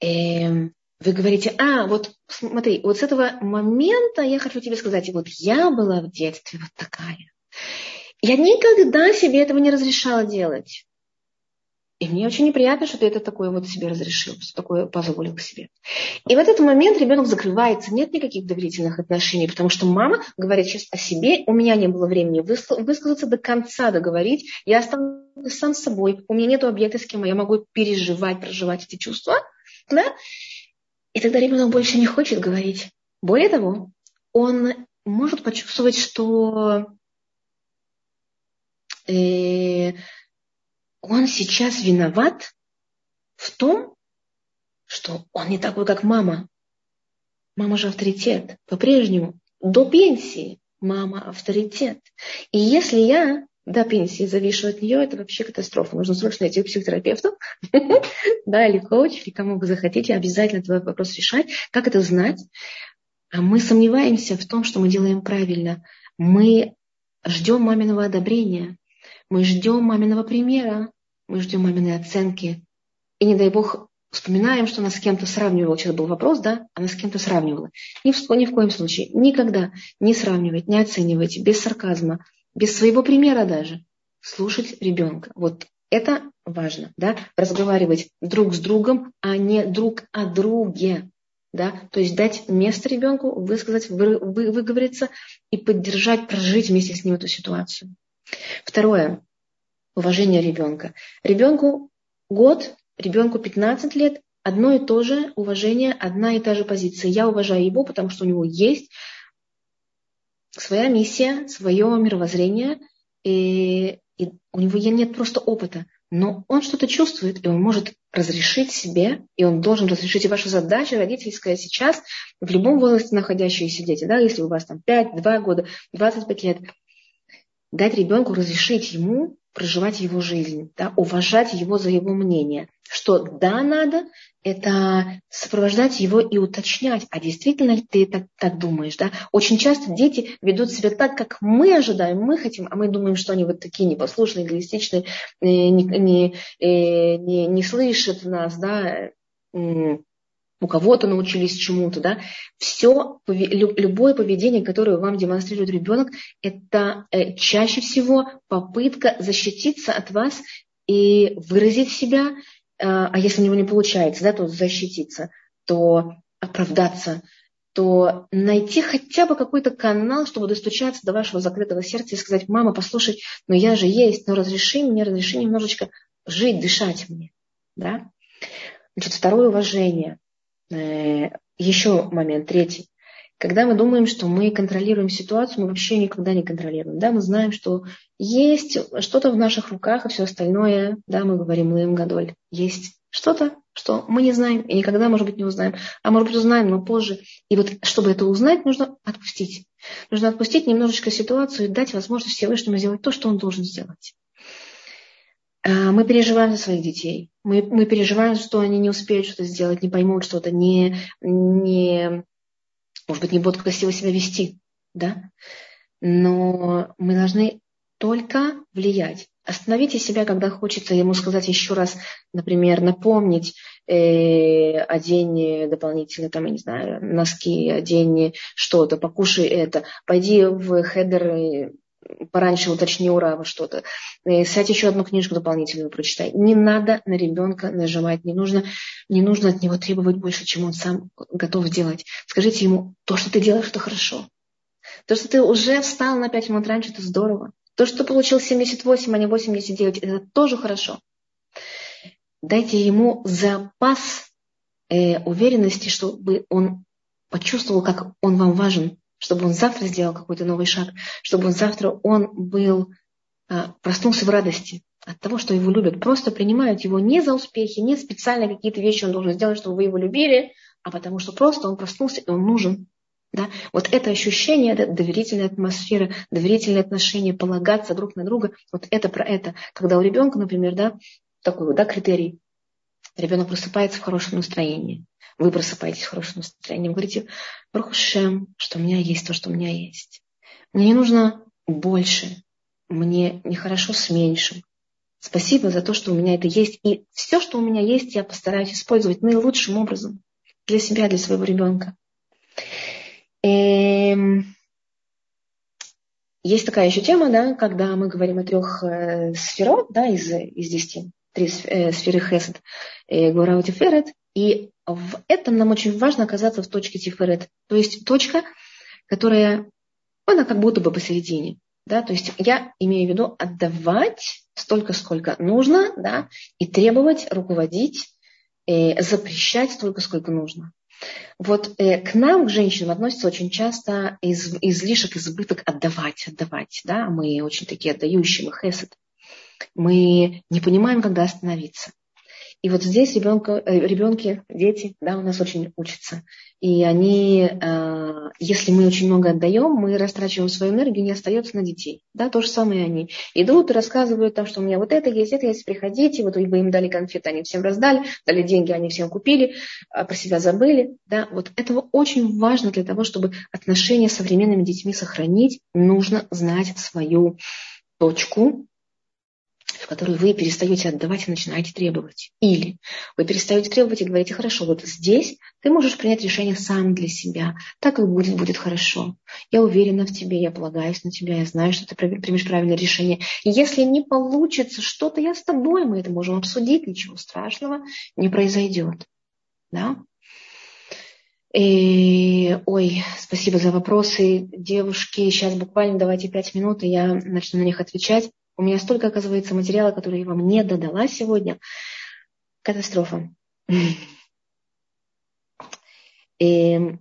Э, вы говорите, а, вот смотри, вот с этого момента я хочу тебе сказать, вот я была в детстве вот такая. Я никогда себе этого не разрешала делать. И мне очень неприятно, что ты это такое вот себе разрешил, что такое позволил себе. И в этот момент ребенок закрывается, нет никаких доверительных отношений, потому что мама говорит сейчас о себе, у меня не было времени высказаться до конца, договорить, я останусь сам собой, у меня нет объекта, с кем я могу переживать, проживать эти чувства. Да? И тогда ребенок больше не хочет говорить. Более того, он может почувствовать, что э, он сейчас виноват в том, что он не такой, как мама. Мама же авторитет. По-прежнему, до пенсии мама авторитет. И если я до пенсии завишу от нее, это вообще катастрофа. Нужно срочно идти к психотерапевту, да, или коуч, или кому вы захотите, обязательно этот вопрос решать. Как это знать? А мы сомневаемся в том, что мы делаем правильно. Мы ждем маминого одобрения, мы ждем маминого примера, мы ждем маминой оценки. И не дай бог вспоминаем, что она с кем-то сравнивала. Сейчас был вопрос, да? Она с кем-то сравнивала. Ни в, ни в коем случае. Никогда не сравнивать, не оценивать, без сарказма, без своего примера даже. Слушать ребенка. Вот это важно, да? Разговаривать друг с другом, а не друг о друге. Да? То есть дать место ребенку высказать, вы, вы, выговориться и поддержать, прожить вместе с ним эту ситуацию. Второе уважение ребенка. Ребенку год, ребенку 15 лет, одно и то же уважение, одна и та же позиция. Я уважаю его, потому что у него есть своя миссия, свое мировоззрение, и, и у него нет просто опыта, но он что-то чувствует, и он может разрешить себе, и он должен разрешить. И ваша задача родительская сейчас, в любом возрасте находящиеся дети, да, если у вас там 5, 2 года, 25 лет, дать ребенку, разрешить ему проживать его жизнь, да, уважать его за его мнение. Что да, надо, это сопровождать его и уточнять, а действительно ли ты так, так думаешь. Да? Очень часто дети ведут себя так, как мы ожидаем, мы хотим, а мы думаем, что они вот такие непослушные, эгоистичные, э, не, не, э, не, не слышат нас, да, у кого-то научились чему-то, да, все, любое поведение, которое вам демонстрирует ребенок, это э, чаще всего попытка защититься от вас и выразить себя, э, а если у него не получается, да, то защититься, то оправдаться, то найти хотя бы какой-то канал, чтобы достучаться до вашего закрытого сердца и сказать, мама, послушай, но я же есть, но разреши мне, разреши немножечко жить, дышать мне. Да? Значит, второе уважение. Э, еще момент, третий. Когда мы думаем, что мы контролируем ситуацию, мы вообще никогда не контролируем. Да? Мы знаем, что есть что-то в наших руках, и все остальное, да, мы говорим Лэм Гадоль, есть что-то, что мы не знаем и никогда, может быть, не узнаем. А может быть, узнаем, но позже. И вот, чтобы это узнать, нужно отпустить. Нужно отпустить немножечко ситуацию и дать возможность Всевышнему сделать то, что он должен сделать. А, мы переживаем за своих детей. Мы, мы переживаем, что они не успеют что-то сделать, не поймут что-то, не, не, может быть, не будут красиво себя вести. Да? Но мы должны только влиять. Остановите себя, когда хочется ему сказать еще раз, например, напомнить, э, одень дополнительно, там, я не знаю, носки, одень что-то, покушай это, пойди в хедер пораньше уточни ура во что-то. Сядь еще одну книжку дополнительную прочитай. Не надо на ребенка нажимать, не нужно, не нужно от него требовать больше, чем он сам готов сделать. Скажите ему, то, что ты делаешь, это хорошо. То, что ты уже встал на 5 минут раньше, это здорово. То, что ты получил 78, а не 89, это тоже хорошо. Дайте ему запас э, уверенности, чтобы он почувствовал, как он вам важен, чтобы он завтра сделал какой-то новый шаг, чтобы он завтра он был, а, проснулся в радости от того, что его любят. Просто принимают его не за успехи, не специально какие-то вещи он должен сделать, чтобы вы его любили, а потому что просто он проснулся и он нужен. Да? Вот это ощущение, это доверительная атмосфера, доверительные отношения, полагаться друг на друга, вот это про это. Когда у ребенка, например, да, такой вот, да, критерий, ребенок просыпается в хорошем настроении, вы просыпаетесь в хорошем настроении, вы говорите, Бархушем, что у меня есть то, что у меня есть. Мне не нужно больше, мне нехорошо с меньшим. Спасибо за то, что у меня это есть. И все, что у меня есть, я постараюсь использовать наилучшим образом для себя, для своего ребенка. Эм, есть такая еще тема, да, когда мы говорим о трех э, сферот да, из, из десяти. Три э, сферы Хесед, э, Гуара Тиферет, и в этом нам очень важно оказаться в точке Тиферет, то есть точка, которая, она как будто бы посередине. Да, то есть я имею в виду отдавать столько, сколько нужно, да, и требовать, руководить, э, запрещать столько, сколько нужно. Вот э, к нам, к женщинам, относится очень часто из, излишек, избыток отдавать, отдавать. Да? Мы очень такие отдающие, мы хесед. Мы не понимаем, когда остановиться. И вот здесь ребенка, э, ребенки, дети, да, у нас очень учатся. И они, э, если мы очень много отдаем, мы растрачиваем свою энергию, не остается на детей. Да, то же самое они. Идут и рассказывают там, что у меня вот это есть, это есть, приходите, вот вы им дали конфеты, они всем раздали, дали деньги, они всем купили, а про себя забыли. Да, вот этого очень важно для того, чтобы отношения с современными детьми сохранить, нужно знать свою точку, в которую вы перестаете отдавать и начинаете требовать. Или вы перестаете требовать и говорите, хорошо, вот здесь ты можешь принять решение сам для себя. Так и будет, будет хорошо. Я уверена в тебе, я полагаюсь на тебя, я знаю, что ты примешь правильное решение. Если не получится что-то, я с тобой, мы это можем обсудить, ничего страшного не произойдет. Да? И, ой, спасибо за вопросы, девушки. Сейчас буквально давайте пять минут, и я начну на них отвечать. У меня столько, оказывается, материала, который я вам не додала сегодня. Катастрофа. И,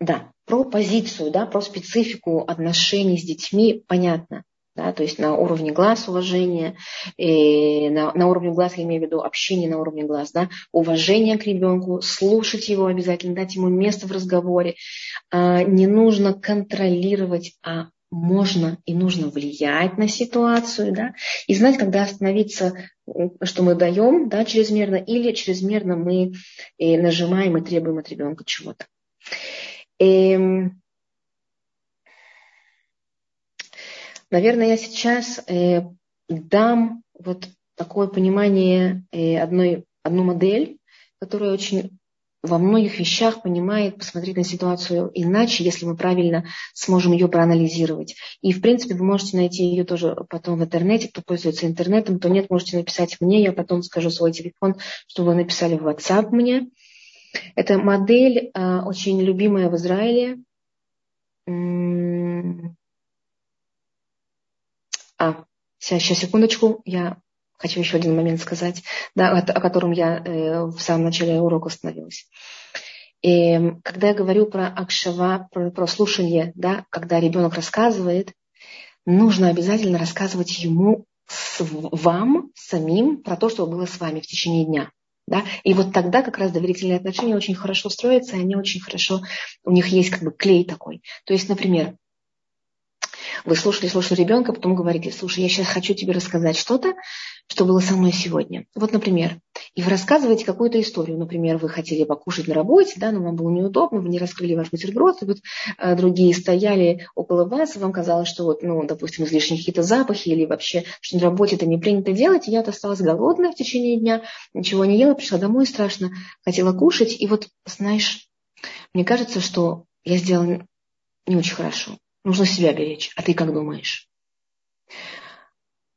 да, про позицию, да, про специфику отношений с детьми понятно. Да, то есть на уровне глаз уважение, и на, на уровне глаз я имею в виду общение на уровне глаз, да, уважение к ребенку, слушать его обязательно, дать ему место в разговоре. А, не нужно контролировать, а можно и нужно влиять на ситуацию, да, и знать, когда остановиться, что мы даем, да, чрезмерно, или чрезмерно мы э, нажимаем и требуем от ребенка чего-то. Эм, наверное, я сейчас э, дам вот такое понимание э, одной, одну модель, которая очень во многих вещах понимает, посмотреть на ситуацию иначе, если мы правильно сможем ее проанализировать. И, в принципе, вы можете найти ее тоже потом в интернете, кто пользуется интернетом, то нет, можете написать мне, я потом скажу свой телефон, чтобы вы написали в WhatsApp мне. Это модель э, очень любимая в Израиле. А, сейчас, сейчас, секундочку, я хочу еще один момент сказать, да, о, котором я э, в самом начале урока остановилась. И когда я говорю про акшава, про, про слушание, да, когда ребенок рассказывает, нужно обязательно рассказывать ему, с, вам самим, про то, что было с вами в течение дня. Да? И вот тогда как раз доверительные отношения очень хорошо строятся, и они очень хорошо, у них есть как бы клей такой. То есть, например, вы слушали, слушали ребенка, потом говорите, слушай, я сейчас хочу тебе рассказать что-то, что было со мной сегодня. Вот, например, и вы рассказываете какую-то историю. Например, вы хотели покушать на работе, да, но вам было неудобно, вы не раскрыли ваш бутерброд, и вот а, другие стояли около вас, и вам казалось, что вот, ну, допустим, излишние какие-то запахи или вообще, что на работе это не принято делать, и я осталась голодная в течение дня, ничего не ела, пришла домой страшно, хотела кушать, и вот, знаешь, мне кажется, что я сделала не очень хорошо. Нужно себя беречь. А ты как думаешь?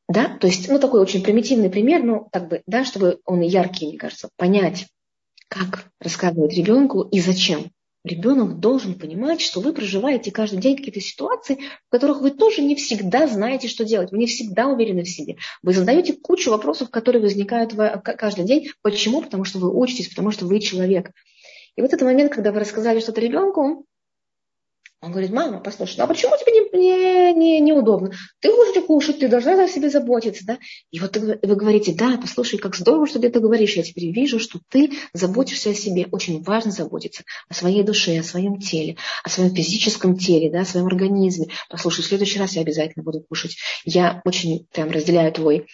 Да, то есть, ну, такой очень примитивный пример, ну, так бы, да, чтобы он яркий, мне кажется, понять, как рассказывать ребенку и зачем. Ребенок должен понимать, что вы проживаете каждый день какие-то ситуации, в которых вы тоже не всегда знаете, что делать, вы не всегда уверены в себе. Вы задаете кучу вопросов, которые возникают каждый день. Почему? Потому что вы учитесь, потому что вы человек. И вот этот момент, когда вы рассказали что-то ребенку, он говорит, мама, послушай, ну а почему тебе не, не, не, неудобно? Ты хочешь кушать, ты должна о себе заботиться, да? И вот вы говорите, да, послушай, как здорово, что ты это говоришь. Я теперь вижу, что ты заботишься о себе. Очень важно заботиться о своей душе, о своем теле, о своем физическом теле, да, о своем организме. Послушай, в следующий раз я обязательно буду кушать. Я очень прям разделяю твой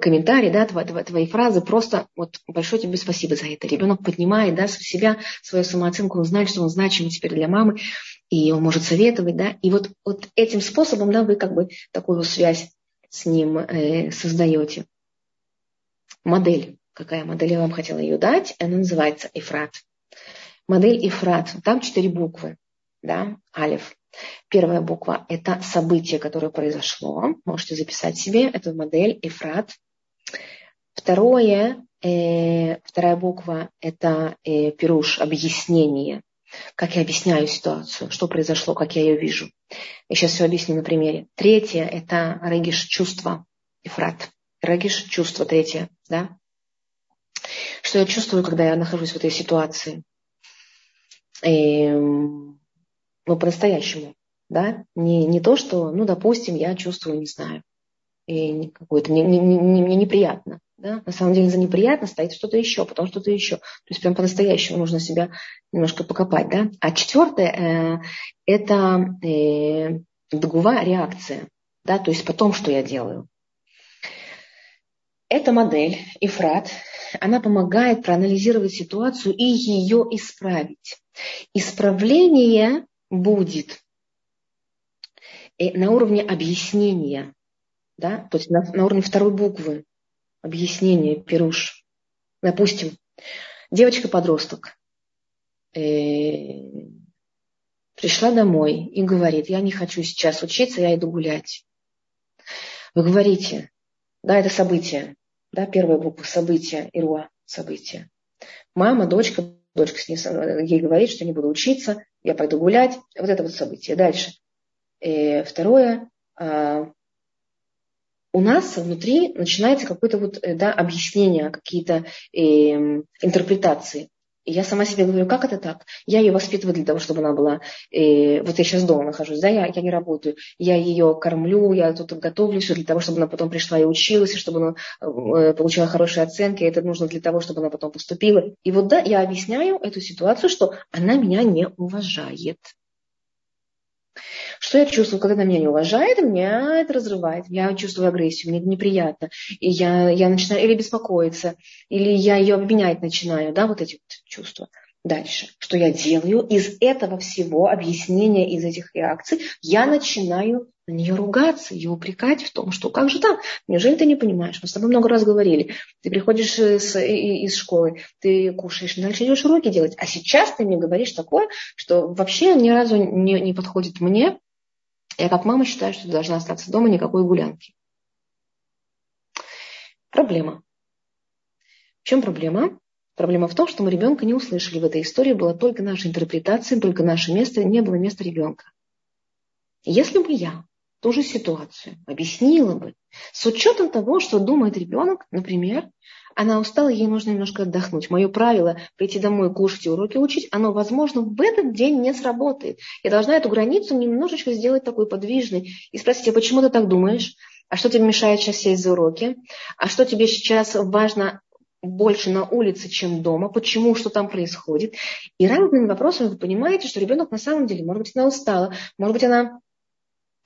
комментарий, да, твои, фразы, просто вот большое тебе спасибо за это. Ребенок поднимает, да, себя, свою самооценку, он знает, что он значимый теперь для мамы, и он может советовать, да, и вот, вот этим способом, да, вы как бы такую связь с ним э, создаете. Модель, какая модель я вам хотела ее дать, она называется Ифрат. Модель Ифрат, там четыре буквы, да, Алиф. Первая буква – это событие, которое произошло. Можете записать себе эту модель Эфрат. Второе, э, вторая буква – это э, пируш, объяснение. Как я объясняю ситуацию, что произошло, как я ее вижу. Я сейчас все объясню на примере. Третье – это региш чувства, Эфрат. Региш чувство третье, да? Что я чувствую, когда я нахожусь в этой ситуации? Эм, ну, по-настоящему, да? Не, не то, что, ну, допустим, я чувствую, не знаю, и какое-то мне, мне, мне неприятно. Да? На самом деле за неприятно стоит что-то еще, потом что-то еще. То есть прям по-настоящему нужно себя немножко покопать. Да? А четвертое э, – это э, дгува, реакция. Да? То есть потом, что я делаю. Эта модель, Ифрат, она помогает проанализировать ситуацию и ее исправить. Исправление будет э, на уровне объяснения, да, то есть на, на уровне второй буквы объяснения, пируш. Допустим, девочка-подросток э, пришла домой и говорит, я не хочу сейчас учиться, я иду гулять. Вы говорите, да, это событие, да, первая буква события, ируа, событие. Мама, дочка, дочка с ней, ей говорит, что не буду учиться, я пойду гулять. Вот это вот событие. Дальше. И э, второе. А, у нас внутри начинается какое-то вот, э, да, объяснение, какие-то э, интерпретации. И я сама себе говорю, как это так? Я ее воспитываю для того, чтобы она была... Э, вот я сейчас дома нахожусь, да, я, я не работаю. Я ее кормлю, я тут готовлю все для того, чтобы она потом пришла и училась, и чтобы она э, получила хорошие оценки. Это нужно для того, чтобы она потом поступила. И вот да, я объясняю эту ситуацию, что она меня не уважает. Что я чувствую, когда она меня не уважает, меня это разрывает, я чувствую агрессию, мне это неприятно, и я, я начинаю или беспокоиться, или я ее обвинять начинаю, да, вот эти вот чувства. Дальше. Что я делаю? Из этого всего объяснения, из этих реакций, я начинаю на нее ругаться, ее упрекать в том, что как же так? Неужели ты не понимаешь? Мы с тобой много раз говорили. Ты приходишь из, из школы, ты кушаешь, дальше идешь уроки делать. А сейчас ты мне говоришь такое, что вообще ни разу не, не подходит мне. Я как мама считаю, что ты должна остаться дома, никакой гулянки. Проблема. В чем проблема? Проблема в том, что мы ребенка не услышали в этой истории, была только наша интерпретация, только наше место, не было места ребенка. Если бы я ту же ситуацию объяснила бы с учетом того, что думает ребенок, например, она устала, ей нужно немножко отдохнуть. Мое правило прийти домой, кушать и уроки учить, оно, возможно, в этот день не сработает. Я должна эту границу немножечко сделать такой подвижной и спросить, а почему ты так думаешь? А что тебе мешает сейчас сесть за уроки? А что тебе сейчас важно больше на улице, чем дома, почему, что там происходит. И разными вопросами вы понимаете, что ребенок на самом деле, может быть, она устала, может быть, она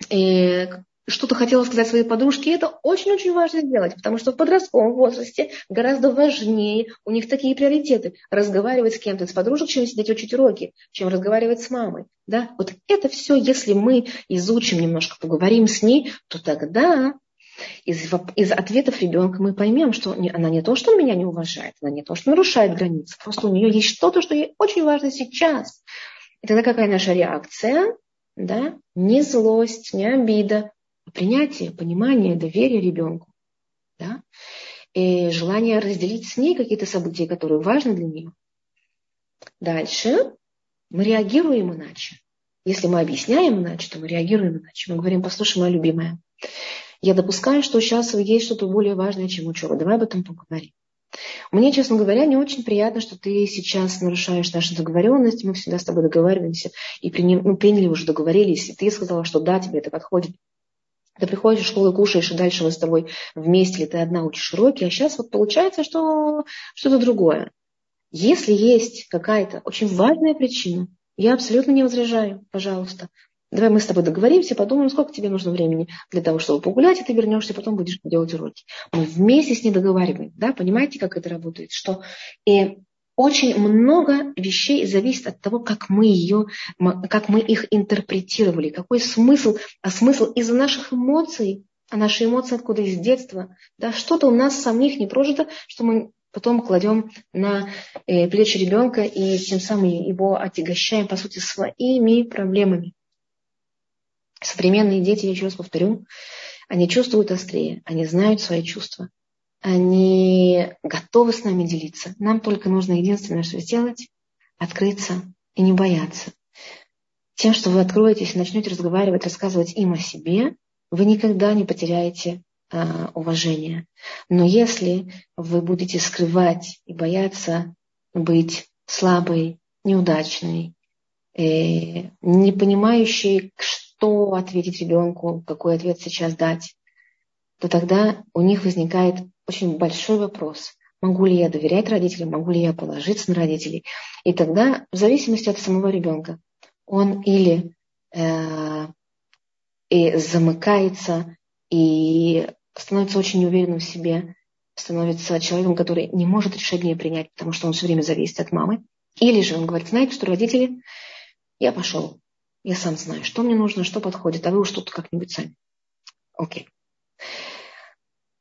э, что-то хотела сказать своей подружке, и это очень-очень важно сделать, потому что в подростковом возрасте гораздо важнее, у них такие приоритеты, разговаривать с кем-то из подружек, чем сидеть учить уроки, чем разговаривать с мамой. Да? Вот это все, если мы изучим немножко, поговорим с ней, то тогда из, из ответов ребенка мы поймем, что она не то, что меня не уважает, она не то, что нарушает границы, просто у нее есть что-то, что ей очень важно сейчас. И тогда какая наша реакция? Да? Не злость, не обида, а принятие, понимание, доверие ребенку. Да? И желание разделить с ней какие-то события, которые важны для нее. Дальше мы реагируем иначе. Если мы объясняем иначе, то мы реагируем иначе. Мы говорим, послушай, моя любимая, я допускаю, что сейчас есть что-то более важное, чем учеба. Давай об этом поговорим. Мне, честно говоря, не очень приятно, что ты сейчас нарушаешь наши договоренности. Мы всегда с тобой договариваемся и приняли, ну, приняли уже, договорились. И ты сказала, что да, тебе это подходит. Ты приходишь в школу, кушаешь, и дальше мы с тобой вместе, или ты одна учишь уроки, а сейчас вот получается, что что-то другое. Если есть какая-то очень важная причина, я абсолютно не возражаю, пожалуйста. Давай мы с тобой договоримся, подумаем, сколько тебе нужно времени для того, чтобы погулять, и ты вернешься, потом будешь делать уроки. Мы вместе с ней договариваем. Да? Понимаете, как это работает? Что и очень много вещей зависит от того, как мы, ее, как мы их интерпретировали, какой смысл, а смысл из-за наших эмоций, а наши эмоции откуда из детства, да, что-то у нас самих не прожито, что мы потом кладем на э, плечи ребенка и тем самым его отягощаем, по сути, своими проблемами. Современные дети, я еще раз повторю, они чувствуют острее, они знают свои чувства, они готовы с нами делиться. Нам только нужно единственное, что сделать, открыться и не бояться. Тем, что вы откроетесь и начнете разговаривать, рассказывать им о себе, вы никогда не потеряете э, уважение. Но если вы будете скрывать и бояться быть слабой, неудачной, э, не понимающей, что ответить ребенку, какой ответ сейчас дать, то тогда у них возникает очень большой вопрос. Могу ли я доверять родителям, могу ли я положиться на родителей? И тогда, в зависимости от самого ребенка, он или э, и замыкается и становится очень неуверенным в себе, становится человеком, который не может решение принять, потому что он все время зависит от мамы. Или же он говорит, знаете что, родители, я пошел, я сам знаю, что мне нужно, что подходит, а вы уж тут как-нибудь сами. Окей.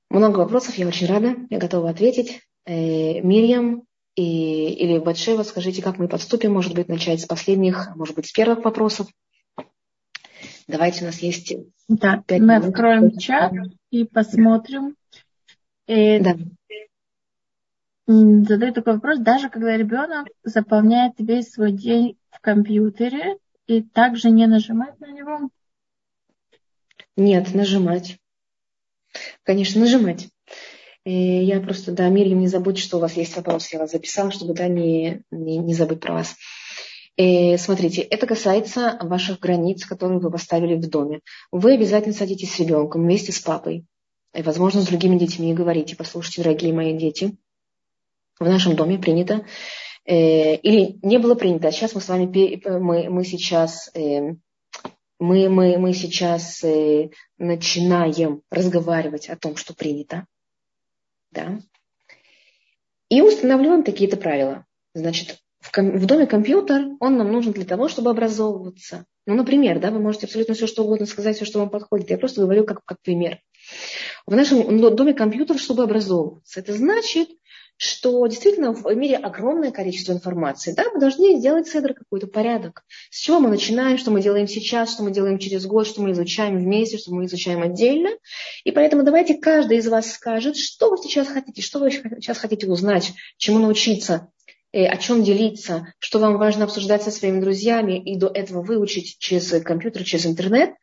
Много вопросов, я очень рада, я готова ответить. Э, Мирьям и, или Батшева, скажите, как мы подступим, может быть, начать с последних, может быть, с первых вопросов. Давайте, у нас есть... Да, мы минут. откроем чат и посмотрим. И да. Задаю такой вопрос, даже когда ребенок заполняет весь свой день в компьютере и также не нажимать на него? Нет, нажимать. Конечно, нажимать. И я просто, да, Мирьям, не забудьте, что у вас есть вопрос. Я вас записала, чтобы да, не, не, не забыть про вас. И смотрите, это касается ваших границ, которые вы поставили в доме. Вы обязательно садитесь с ребенком вместе с папой, и, возможно, с другими детьми и говорите, послушайте, дорогие мои дети, в нашем доме принято, э, или не было принято, сейчас мы с вами, мы, мы сейчас э, мы, мы, мы сейчас э, начинаем разговаривать о том, что принято, да, и устанавливаем какие-то правила. Значит, в, ком- в доме компьютер, он нам нужен для того, чтобы образовываться. Ну, например, да, вы можете абсолютно все, что угодно сказать, все, что вам подходит. Я просто говорю как, как пример. В нашем доме компьютер, чтобы образовываться. Это значит, что действительно в мире огромное количество информации. Да, мы должны сделать седр какой-то порядок. С чего мы начинаем, что мы делаем сейчас, что мы делаем через год, что мы изучаем вместе, что мы изучаем отдельно. И поэтому давайте каждый из вас скажет, что вы сейчас хотите, что вы сейчас хотите узнать, чему научиться, э, о чем делиться, что вам важно обсуждать со своими друзьями и до этого выучить через компьютер, через интернет –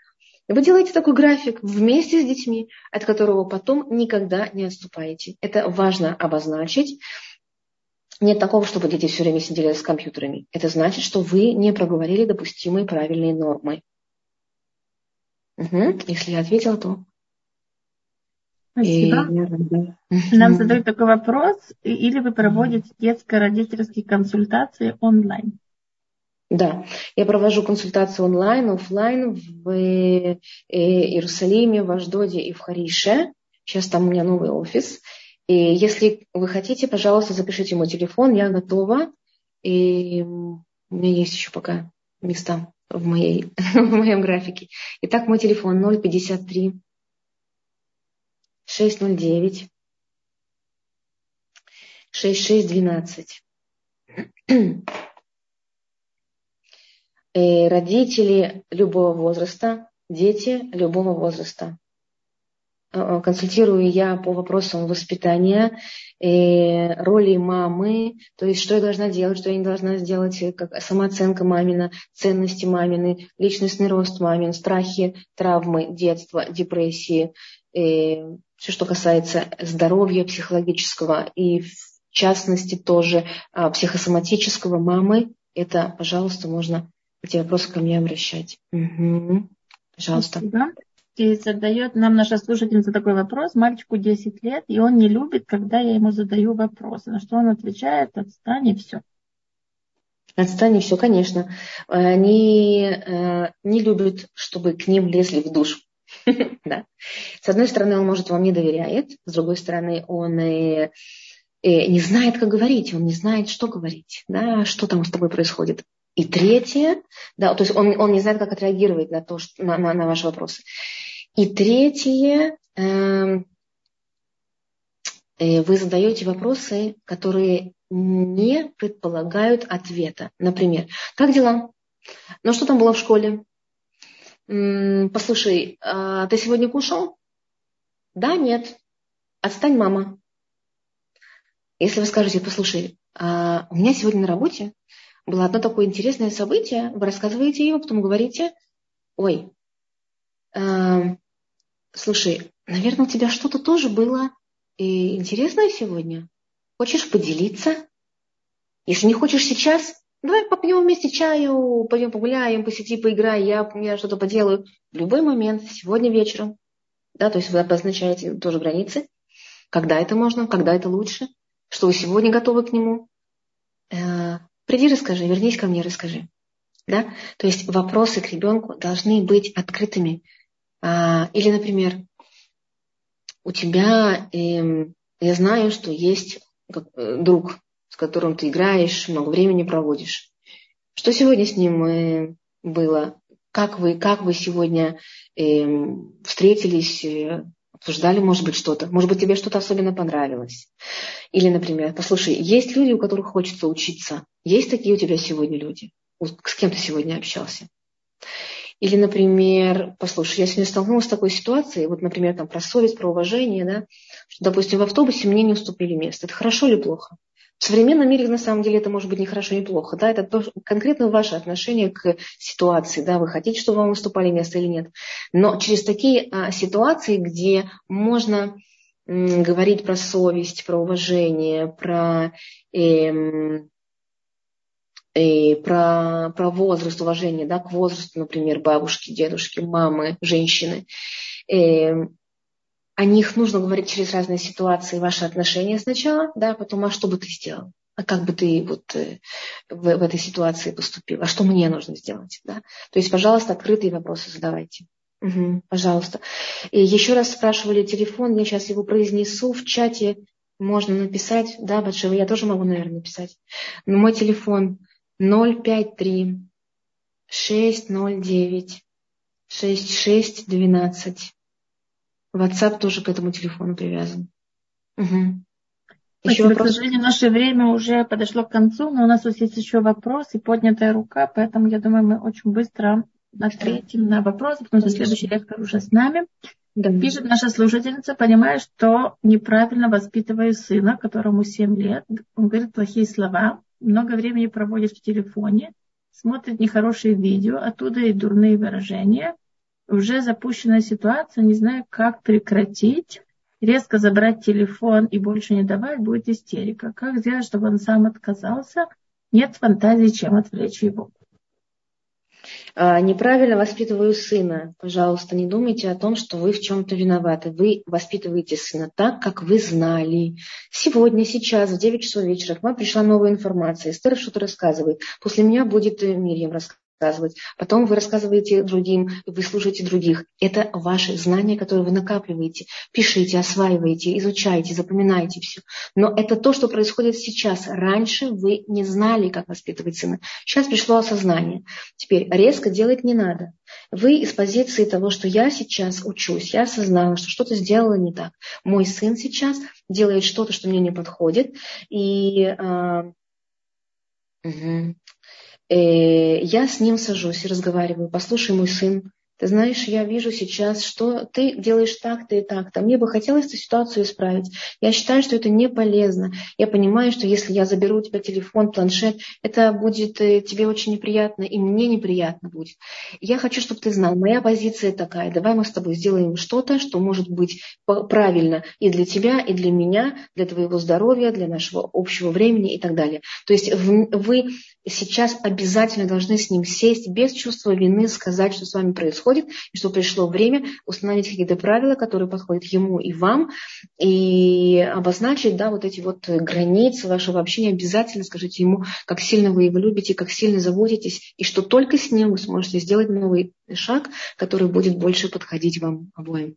вы делаете такой график вместе с детьми, от которого потом никогда не отступаете. Это важно обозначить. Нет такого, чтобы дети все время сидели с компьютерами. Это значит, что вы не проговорили допустимые правильные нормы. Угу. Если я ответила, то Спасибо. И... Нам задают такой вопрос, или вы проводите детско-родительские консультации онлайн? Да, я провожу консультации онлайн, офлайн в э, Иерусалиме, в Аждоде и в Харише. Сейчас там у меня новый офис. И если вы хотите, пожалуйста, запишите мой телефон, я готова. И у меня есть еще пока места в, моей, в моем графике. Итак, мой телефон 053 609 6612. Э, родители любого возраста, дети любого возраста. Э, э, консультирую я по вопросам воспитания, роли мамы, то есть что я должна делать, что я не должна сделать, как самооценка мамина, ценности мамины, личностный рост мамин, страхи, травмы, детства, депрессии, все, что касается здоровья психологического и в частности тоже а, психосоматического мамы, это, пожалуйста, можно эти вопросы ко мне обращать. Угу. Пожалуйста. Спасибо. И задает нам наша слушательница такой вопрос. Мальчику 10 лет, и он не любит, когда я ему задаю вопросы. На что он отвечает, отстань и все. Отстань и все, конечно. Они э, не любят, чтобы к ним лезли в душ. да. С одной стороны, он, может, вам не доверяет, с другой стороны, он э, э, не знает, как говорить, он не знает, что говорить, да, что там с тобой происходит. И третье, да, то есть он, он не знает, как отреагировать на, то, что, на, на, на ваши вопросы. И третье, э, э, вы задаете вопросы, которые не предполагают ответа. Например, как дела? Ну, что там было в школе? послушай, а ты сегодня кушал? Да, нет. Отстань, мама. Если вы скажете, послушай, а у меня сегодня на работе было одно такое интересное событие, вы рассказываете ее, потом говорите, ой, э, слушай, наверное, у тебя что-то тоже было и интересное сегодня. Хочешь поделиться? Если не хочешь сейчас, давай попьем вместе чаю, пойдем погуляем, по сети поиграем, я, я что-то поделаю. В любой момент, сегодня вечером. Да, то есть вы обозначаете тоже границы, когда это можно, когда это лучше, что вы сегодня готовы к нему. Приди, расскажи, вернись ко мне, расскажи. Да? То есть вопросы к ребенку должны быть открытыми. А, или, например, у тебя, э, я знаю, что есть э, друг, с которым ты играешь, много времени проводишь. Что сегодня с ним э, было? Как вы, как вы сегодня э, встретились, э, обсуждали, может быть, что-то? Может быть, тебе что-то особенно понравилось? Или, например, послушай, есть люди, у которых хочется учиться. Есть такие у тебя сегодня люди? С кем ты сегодня общался? Или, например, послушай, я сегодня столкнулась с такой ситуацией, вот, например, там, про совесть, про уважение, да, что, допустим, в автобусе мне не уступили место. Это хорошо или плохо? В современном мире, на самом деле, это может быть не хорошо, не плохо. Да? Это то, конкретно ваше отношение к ситуации. Да? Вы хотите, чтобы вам уступали место или нет. Но через такие а, ситуации, где можно говорить про совесть, про уважение, про, эм, э, про, про возраст, уважение да, к возрасту, например, бабушки, дедушки, мамы, женщины, э, о них нужно говорить через разные ситуации, ваши отношения сначала, да, потом, а что бы ты сделал? А как бы ты вот э, в, в этой ситуации поступил? А что мне нужно сделать? Да? То есть, пожалуйста, открытые вопросы задавайте. Угу, пожалуйста. И еще раз спрашивали телефон, я сейчас его произнесу в чате, можно написать, да, Батшева, я тоже могу, наверное, написать. Но мой телефон 053 609 6612. WhatsApp тоже к этому телефону привязан. Угу. Еще Спасибо, вопрос? К сожалению, наше время уже подошло к концу, но у нас есть еще вопрос и поднятая рука, поэтому я думаю, мы очень быстро ответим на вопросы, потому что следующий лектор уже с нами. Да. Пишет наша слушательница, понимая, что неправильно воспитываю сына, которому 7 лет. Он говорит плохие слова, много времени проводит в телефоне, смотрит нехорошие видео, оттуда и дурные выражения – уже запущенная ситуация, не знаю, как прекратить. Резко забрать телефон и больше не давать, будет истерика. Как сделать, чтобы он сам отказался? Нет фантазии, чем отвлечь его. А, неправильно воспитываю сына. Пожалуйста, не думайте о том, что вы в чем-то виноваты. Вы воспитываете сына так, как вы знали. Сегодня, сейчас, в 9 часов вечера к вам пришла новая информация. Эстер что-то рассказывает. После меня будет Мирьям рассказывать рассказывать. Потом вы рассказываете другим, вы слушаете других. Это ваши знания, которые вы накапливаете. Пишите, осваиваете, изучайте, запоминайте все. Но это то, что происходит сейчас. Раньше вы не знали, как воспитывать сына. Сейчас пришло осознание. Теперь резко делать не надо. Вы из позиции того, что я сейчас учусь, я осознала, что что-то сделала не так. Мой сын сейчас делает что-то, что мне не подходит. И угу. Э, я с ним сажусь и разговариваю. Послушай, мой сын, ты знаешь, я вижу сейчас, что ты делаешь так-то и так-то. Мне бы хотелось эту ситуацию исправить. Я считаю, что это не полезно. Я понимаю, что если я заберу у тебя телефон, планшет, это будет э, тебе очень неприятно, и мне неприятно будет. Я хочу, чтобы ты знал, моя позиция такая. Давай мы с тобой сделаем что-то, что может быть правильно и для тебя, и для меня, для твоего здоровья, для нашего общего времени и так далее. То есть вы сейчас обязательно должны с ним сесть без чувства вины, сказать, что с вами происходит, и что пришло время установить какие-то правила, которые подходят ему и вам, и обозначить да, вот эти вот границы вашего общения. Обязательно скажите ему, как сильно вы его любите, как сильно заботитесь, и что только с ним вы сможете сделать новый шаг, который будет больше подходить вам обоим.